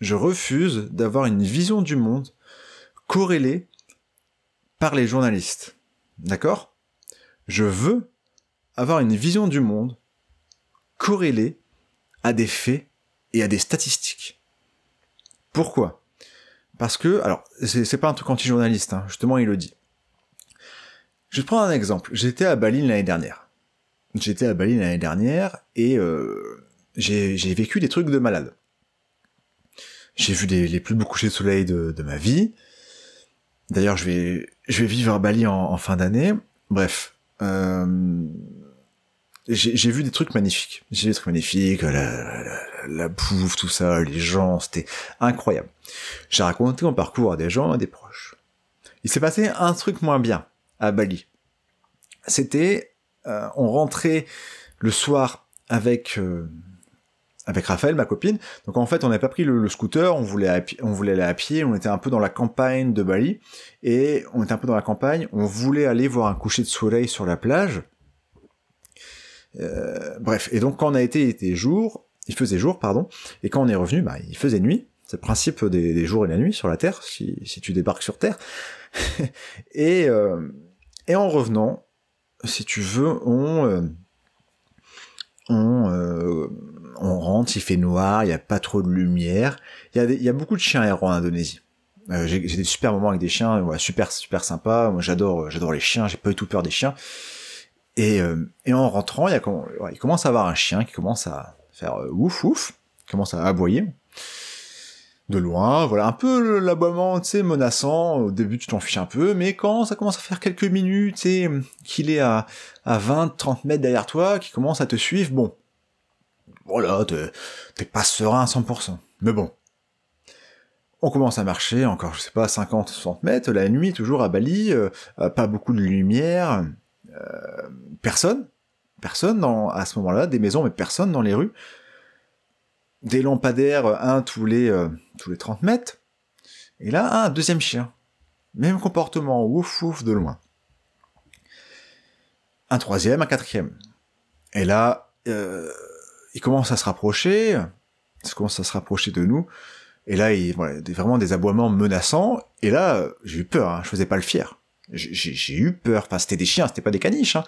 Je refuse d'avoir une vision du monde corrélée par les journalistes. D'accord? Je veux avoir une vision du monde corrélée à des faits et à des statistiques. Pourquoi? Parce que, alors, c'est pas un truc anti-journaliste, hein, justement, il le dit. Je vais prendre un exemple. J'étais à Bali l'année dernière. J'étais à Bali l'année dernière et euh, j'ai vécu des trucs de malade. J'ai vu les, plus beaux couchers de soleil de, ma vie. D'ailleurs, je vais, vivre à Bali en, fin d'année. Bref, j'ai vu des trucs magnifiques. J'ai vu des trucs magnifiques, la, la, bouffe, tout ça, les gens, c'était incroyable. J'ai raconté mon parcours à des gens, à des proches. Il s'est passé un truc moins bien à Bali. C'était, euh, on rentrait le soir avec euh, avec Raphaël, ma copine. Donc en fait, on n'avait pas pris le, scooter, on voulait, on voulait aller à pied, on était un peu dans la campagne de Bali, et on était un peu dans la campagne, on voulait aller voir un coucher de soleil sur la plage. Euh, bref, et donc quand on a été, il était jour, il faisait jour, pardon, et quand on est revenu, bah, il faisait nuit. C'est le principe des, jours et la nuit sur la Terre, si, si tu débarques sur Terre. et, euh, et en revenant, si tu veux, on... Euh, on, euh, on rentre, il fait noir, il n'y a pas trop de lumière. Il y, a beaucoup de chiens errants en Indonésie. Euh, j'ai des super moments avec des chiens, super super sympa. Moi j'adore j'adore les chiens, j'ai pas du tout peur des chiens. Et, euh, en rentrant, il, commence à avoir un chien qui commence à faire euh, ouf ouf, commence à aboyer de loin, voilà, un peu l'aboiement, tu sais, menaçant, au début tu t'en fiches un peu, mais quand ça commence à faire quelques minutes, tu sais, qu'il est à, à 20, 30 mètres derrière toi, qu'il commence à te suivre, bon, voilà, t'es pas serein à 100%. Mais bon. On commence à marcher, encore, je sais pas, 50, 60 mètres, la nuit, toujours à Bali, euh, pas beaucoup de lumière, euh, personne, personne dans, à ce moment-là, des maisons, mais personne dans les rues des lampadaires, un tous les, euh, tous les 30 mètres. Et là, un deuxième chien. Même comportement, ouf ouf de loin. Un troisième, un quatrième. Et là, il commence à se rapprocher, il commence à se rapprocher de nous. Et là, il voilà, vraiment des aboiements menaçants. Et là, j'ai eu peur, hein, je faisais pas le fier. J'ai eu peur. Enfin, c'était des chiens, c'était pas des caniches. Hein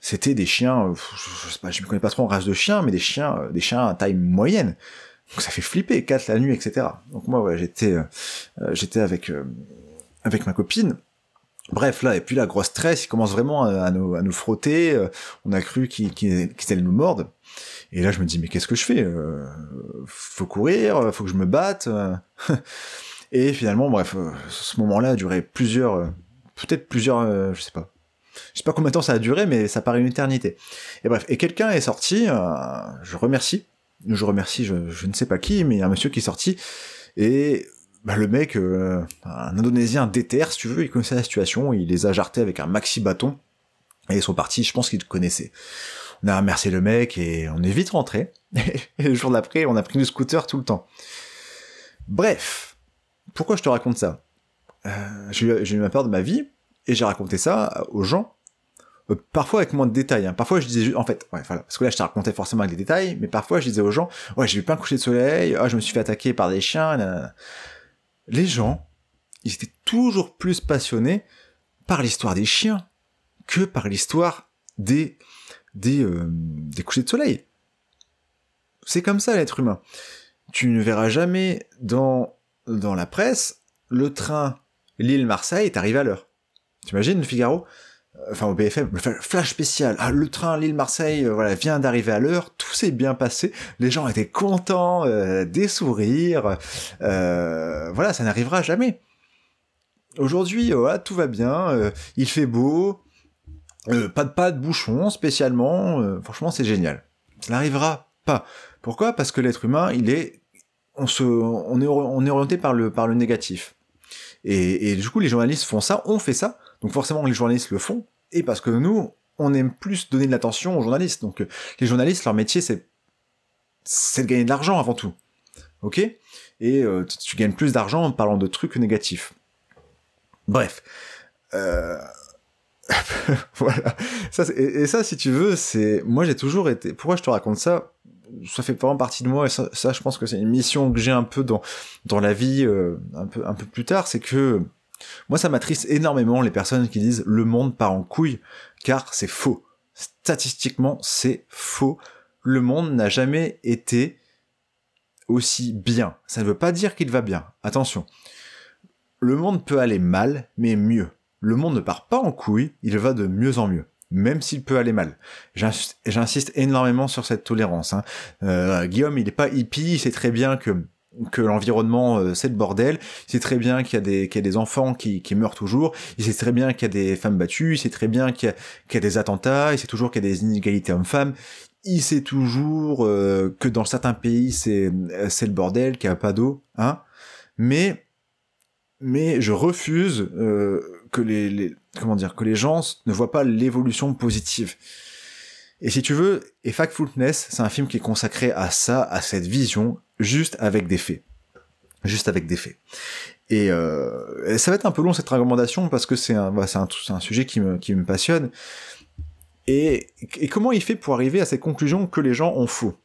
c'était des chiens, euh, je, sais pas, je me connais pas trop en race de chiens, mais des chiens, euh, des chiens à taille moyenne. Donc ça fait flipper, 4 la nuit, etc. Donc moi, ouais, j'étais, euh, j'étais avec avec ma copine. Bref, là, et puis la grosse stress, il commence vraiment à, nous, à nous frotter. on a cru qu'il qu allait nous mordre. Et là, je me dis, mais qu'est-ce que je fais Faut courir, faut que je me batte. et finalement, bref, ce moment-là a duré plusieurs, peut-être plusieurs, je sais pas, je sais pas combien de temps ça a duré, mais ça paraît une éternité. Et bref, et quelqu'un est sorti, euh, je remercie, je remercie, je, ne sais pas qui, mais il y a un monsieur qui est sorti, et bah, le mec, euh, un Indonésien déterre, si tu veux, il connaissait la situation, il les a jartés avec un maxi bâton, et ils sont partis, je pense qu'ils connaissaient. On a remercié le mec, et on est vite rentré, et le jour d'après, on a pris le scooter tout le temps. Bref, pourquoi je te raconte ça? Euh, J'ai eu ma peur de ma vie, et j'ai raconté ça aux gens, euh, parfois avec moins de détails. Hein. Parfois je disais, en fait, ouais, voilà, parce que là je te racontais forcément avec des détails, mais parfois je disais aux gens, ouais, j'ai vu plein de coucher de soleil, ah, je me suis fait attaquer par des chiens. Les gens, ils étaient toujours plus passionnés par l'histoire des chiens que par l'histoire des des euh, des couchers de soleil. C'est comme ça l'être humain. Tu ne verras jamais dans dans la presse le train Lille-Marseille est arrivé à l'heure. T'imagines le Figaro euh, Enfin au BFM, flash spécial. Ah, le train Lille-Marseille, euh, voilà, vient d'arriver à l'heure. Tout s'est bien passé. Les gens étaient contents, des sourires. voilà, ça n'arrivera jamais. Aujourd'hui, voilà, tout va bien. il fait beau. Pas de pas de bouchon spécialement. franchement, c'est génial. Ça n'arrivera pas. Pourquoi? Parce que l'être humain, il est, on se, on est, on est orienté par le, par le négatif. Et, du coup, les journalistes font ça, on fait ça, donc forcément les journalistes le font, et parce que nous, on aime plus donner de l'attention aux journalistes. Donc les journalistes, leur métier, c'est c'est de gagner de l'argent avant tout. Ok? Et euh, tu gagnes plus d'argent en parlant de trucs négatifs. Bref. Euh, voilà. Ça, et, ça, si tu veux, c'est moi j'ai toujours été. Pourquoi je te raconte ça? Ça fait vraiment partie de moi et ça, ça je pense que c'est une mission que j'ai un peu dans dans la vie euh, un peu un peu plus tard, c'est que moi ça m'attriste énormément les personnes qui disent le monde part en couille, car c'est faux. Statistiquement, c'est faux. Le monde n'a jamais été aussi bien. Ça ne veut pas dire qu'il va bien. Attention. Le monde peut aller mal, mais mieux le monde ne part pas en couille, il va de mieux en mieux, même s'il peut aller mal. J'insiste énormément sur cette tolérance. Hein. Euh, Guillaume, il n'est pas hippie, il sait très bien que que l'environnement euh, c'est le bordel, il sait très bien qu'il y a des qu'il y a des enfants qui, qui meurent toujours, il sait très bien qu'il y a des femmes battues, il sait très bien qu'il y, y, a des attentats, il sait toujours qu'il y a des inégalités hommes-femmes, il sait toujours euh, que dans certains pays c'est c'est le bordel, qu'il n'y a pas d'eau, hein. Mais mais je refuse euh, que les, comment dire que les gens ne voient pas l'évolution positive. Et si tu veux, et Factfulness, c'est un film qui est consacré à ça, à cette vision, juste avec des faits, juste avec des faits. Et, euh, ça va être un peu long cette recommandation parce que c'est un, bah, un, sujet qui me, qui me passionne. Et, et comment il fait pour arriver à cette conclusion que les gens ont faux,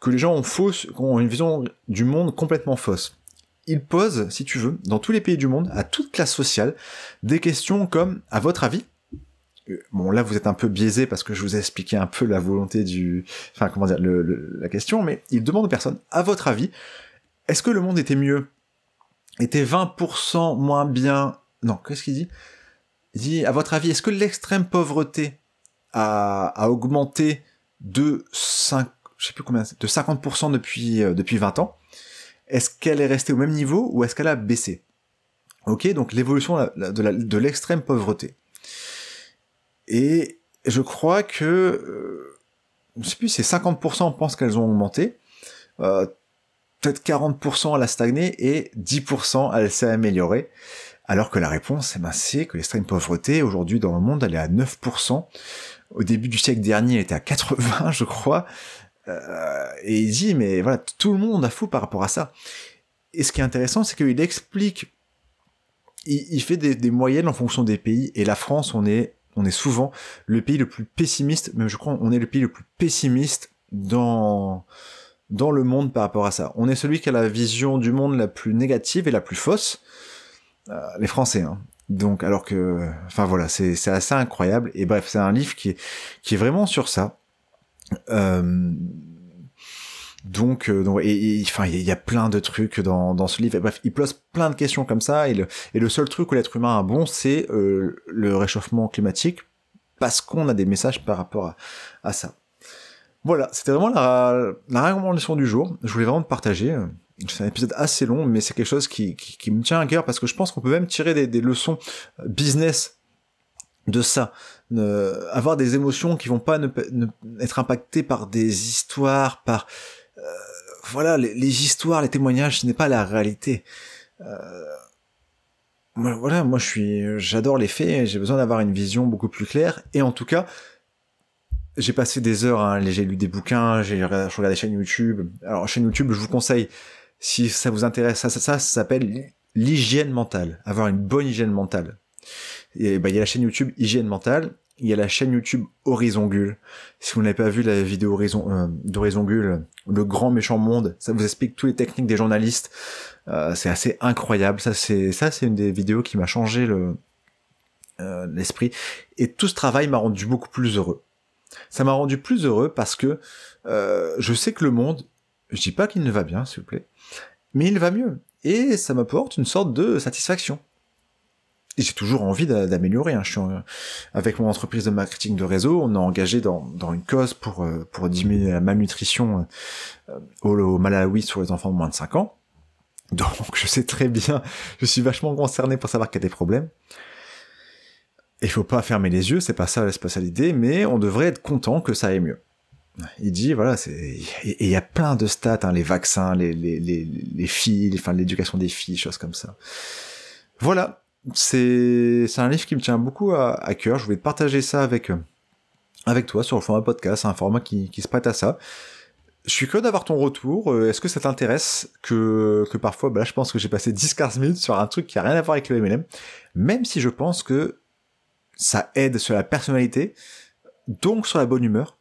que les gens ont fausse, ont une vision du monde complètement fausse il pose, si tu veux, dans tous les pays du monde, à toute classe sociale, des questions comme, à votre avis, euh, bon là vous êtes un peu biaisé parce que je vous ai expliqué un peu la volonté du, enfin comment dire, la question, mais il demande aux personnes, à votre avis, est-ce que le monde était mieux, était 20% moins bien, non, qu'est-ce qu'il dit? Il dit, à votre avis, est-ce que l'extrême pauvreté a, augmenté de 5, je sais plus combien, de 50% depuis, euh, depuis 20 ans? Est-ce qu'elle est restée au même niveau ou est-ce qu'elle a baissé? Ok, donc l'évolution de l'extrême pauvreté. Et je crois que, euh, je sais plus, c'est 50% pensent qu'elles ont augmenté, euh, peut-être 40% elle a stagné et 10% elle s'est améliorée. Alors que la réponse, eh ben, c'est que l'extrême pauvreté, aujourd'hui dans le monde, elle est à 9%. Au début du siècle dernier, elle était à 80, je crois. Euh, et il dit, mais voilà, tout le monde a fou par rapport à ça. Et ce qui est intéressant, c'est qu'il explique, il, fait des, moyennes en fonction des pays, et la France, on est, on est souvent le pays le plus pessimiste, même je crois, on est le pays le plus pessimiste dans, dans le monde par rapport à ça. On est celui qui a la vision du monde la plus négative et la plus fausse, euh, les Français, hein. Donc, alors que, enfin voilà, c'est assez incroyable. Et bref, c'est un livre qui est, qui est vraiment sur ça. Euh, donc, euh, donc, et, enfin, il y a plein de trucs dans, dans ce livre. bref, il pose plein de questions comme ça. Et le, et le seul truc où l'être humain a bon, c'est euh, le réchauffement climatique, parce qu'on a des messages par rapport à, à ça. Voilà, c'était vraiment la, la recommandation du jour. Je voulais vraiment te partager. C'est un épisode assez long, mais c'est quelque chose qui, qui, qui, me tient à cœur parce que je pense qu'on peut même tirer des, des leçons business de ça, avoir des émotions qui vont pas ne, être impactées par des histoires, par euh, voilà les, histoires, les témoignages, ce n'est pas la réalité. Euh, voilà, moi je suis, j'adore les faits, j'ai besoin d'avoir une vision beaucoup plus claire, et en tout cas, j'ai passé des heures, hein, j'ai lu des bouquins, j'ai regardé des chaînes YouTube. Alors chaîne YouTube, je vous conseille, si ça vous intéresse, ça, ça, ça s'appelle l'hygiène mentale, avoir une bonne hygiène mentale. Et bah, il y a la chaîne YouTube Hygiène Mentale, il y a la chaîne YouTube Horizon Gull. Si vous n'avez pas vu la vidéo Horizon, euh, d'Horizon Gull, le grand méchant monde, ça vous explique toutes les techniques des journalistes. Euh, c'est assez incroyable. Ça, c'est ça, c'est une des vidéos qui m'a changé le euh, l'esprit. Et tout ce travail m'a rendu beaucoup plus heureux. Ça m'a rendu plus heureux parce que euh, je sais que le monde, je dis pas qu'il ne va bien, s'il vous plaît, mais il va mieux. Et ça m'apporte une sorte de satisfaction j'ai toujours envie d'améliorer. Hein. Je suis avec mon entreprise de marketing de réseau, on est engagé dans, dans une cause pour euh, pour diminuer la malnutrition euh, au, Malawi sur les enfants de moins de 5 ans. Donc je sais très bien, je suis vachement concerné pour savoir qu'il y a des problèmes. Il faut pas fermer les yeux, c'est pas ça la spécialité, mais on devrait être content que ça aille mieux. Il dit voilà, c'est et il y a plein de stats, hein, les vaccins, les les les, les filles, enfin l'éducation des filles, choses comme ça. Voilà, c'est un livre qui me tient beaucoup à, cœur. Je voulais te partager ça avec euh, avec toi sur le format podcast, un format qui, qui se prête à ça. Je suis curieux d'avoir ton retour. Euh, est-ce que ça t'intéresse que, que parfois, bah là, je pense que j'ai passé 10-15 minutes sur un truc qui a rien à voir avec le MLM, même si je pense que ça aide sur la personnalité, donc sur la bonne humeur,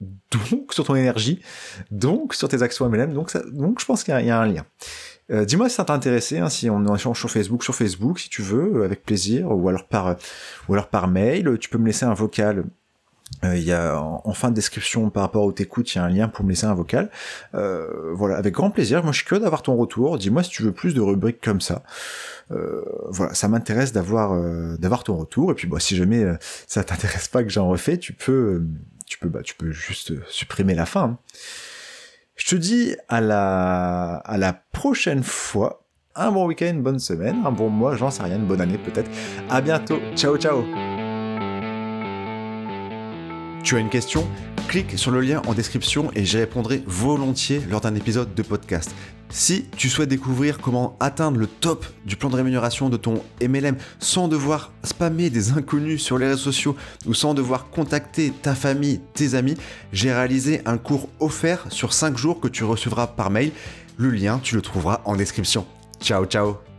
donc sur ton énergie, donc sur tes actions MLM, donc, ça, donc je pense qu'il y, a un lien. Euh, dis-moi si ça t'a intéressé, hein, si on échange sur Facebook, sur Facebook, si tu veux, euh, avec plaisir, ou alors par, ou alors par mail. Tu peux me laisser un vocal. Euh, il y a en, fin de description par rapport où t'écoutes, il y a un lien pour me laisser un vocal. voilà, avec grand plaisir. Moi, je suis curieux d'avoir ton retour. Dis-moi si tu veux plus de rubriques comme ça. voilà, ça m'intéresse d'avoir d'avoir ton retour. Et puis, bon, si jamais ça t'intéresse pas que j'en refais, tu peux tu peux, bah, tu peux juste supprimer la fin. Hein. Je te dis à la, à la prochaine fois. Un bon week-end, bonne semaine, un bon mois, j'en sais rien, une bonne année peut-être. À bientôt. Ciao, ciao. Tu as une question Clique sur le lien en description et j'y répondrai volontiers lors d'un épisode de podcast. Si tu souhaites découvrir comment atteindre le top du plan de rémunération de ton MLM sans devoir spammer des inconnus sur les réseaux sociaux ou sans devoir contacter ta famille, tes amis, j'ai réalisé un cours offert sur 5 jours que tu recevras par mail. Le lien, tu le trouveras en description. Ciao, ciao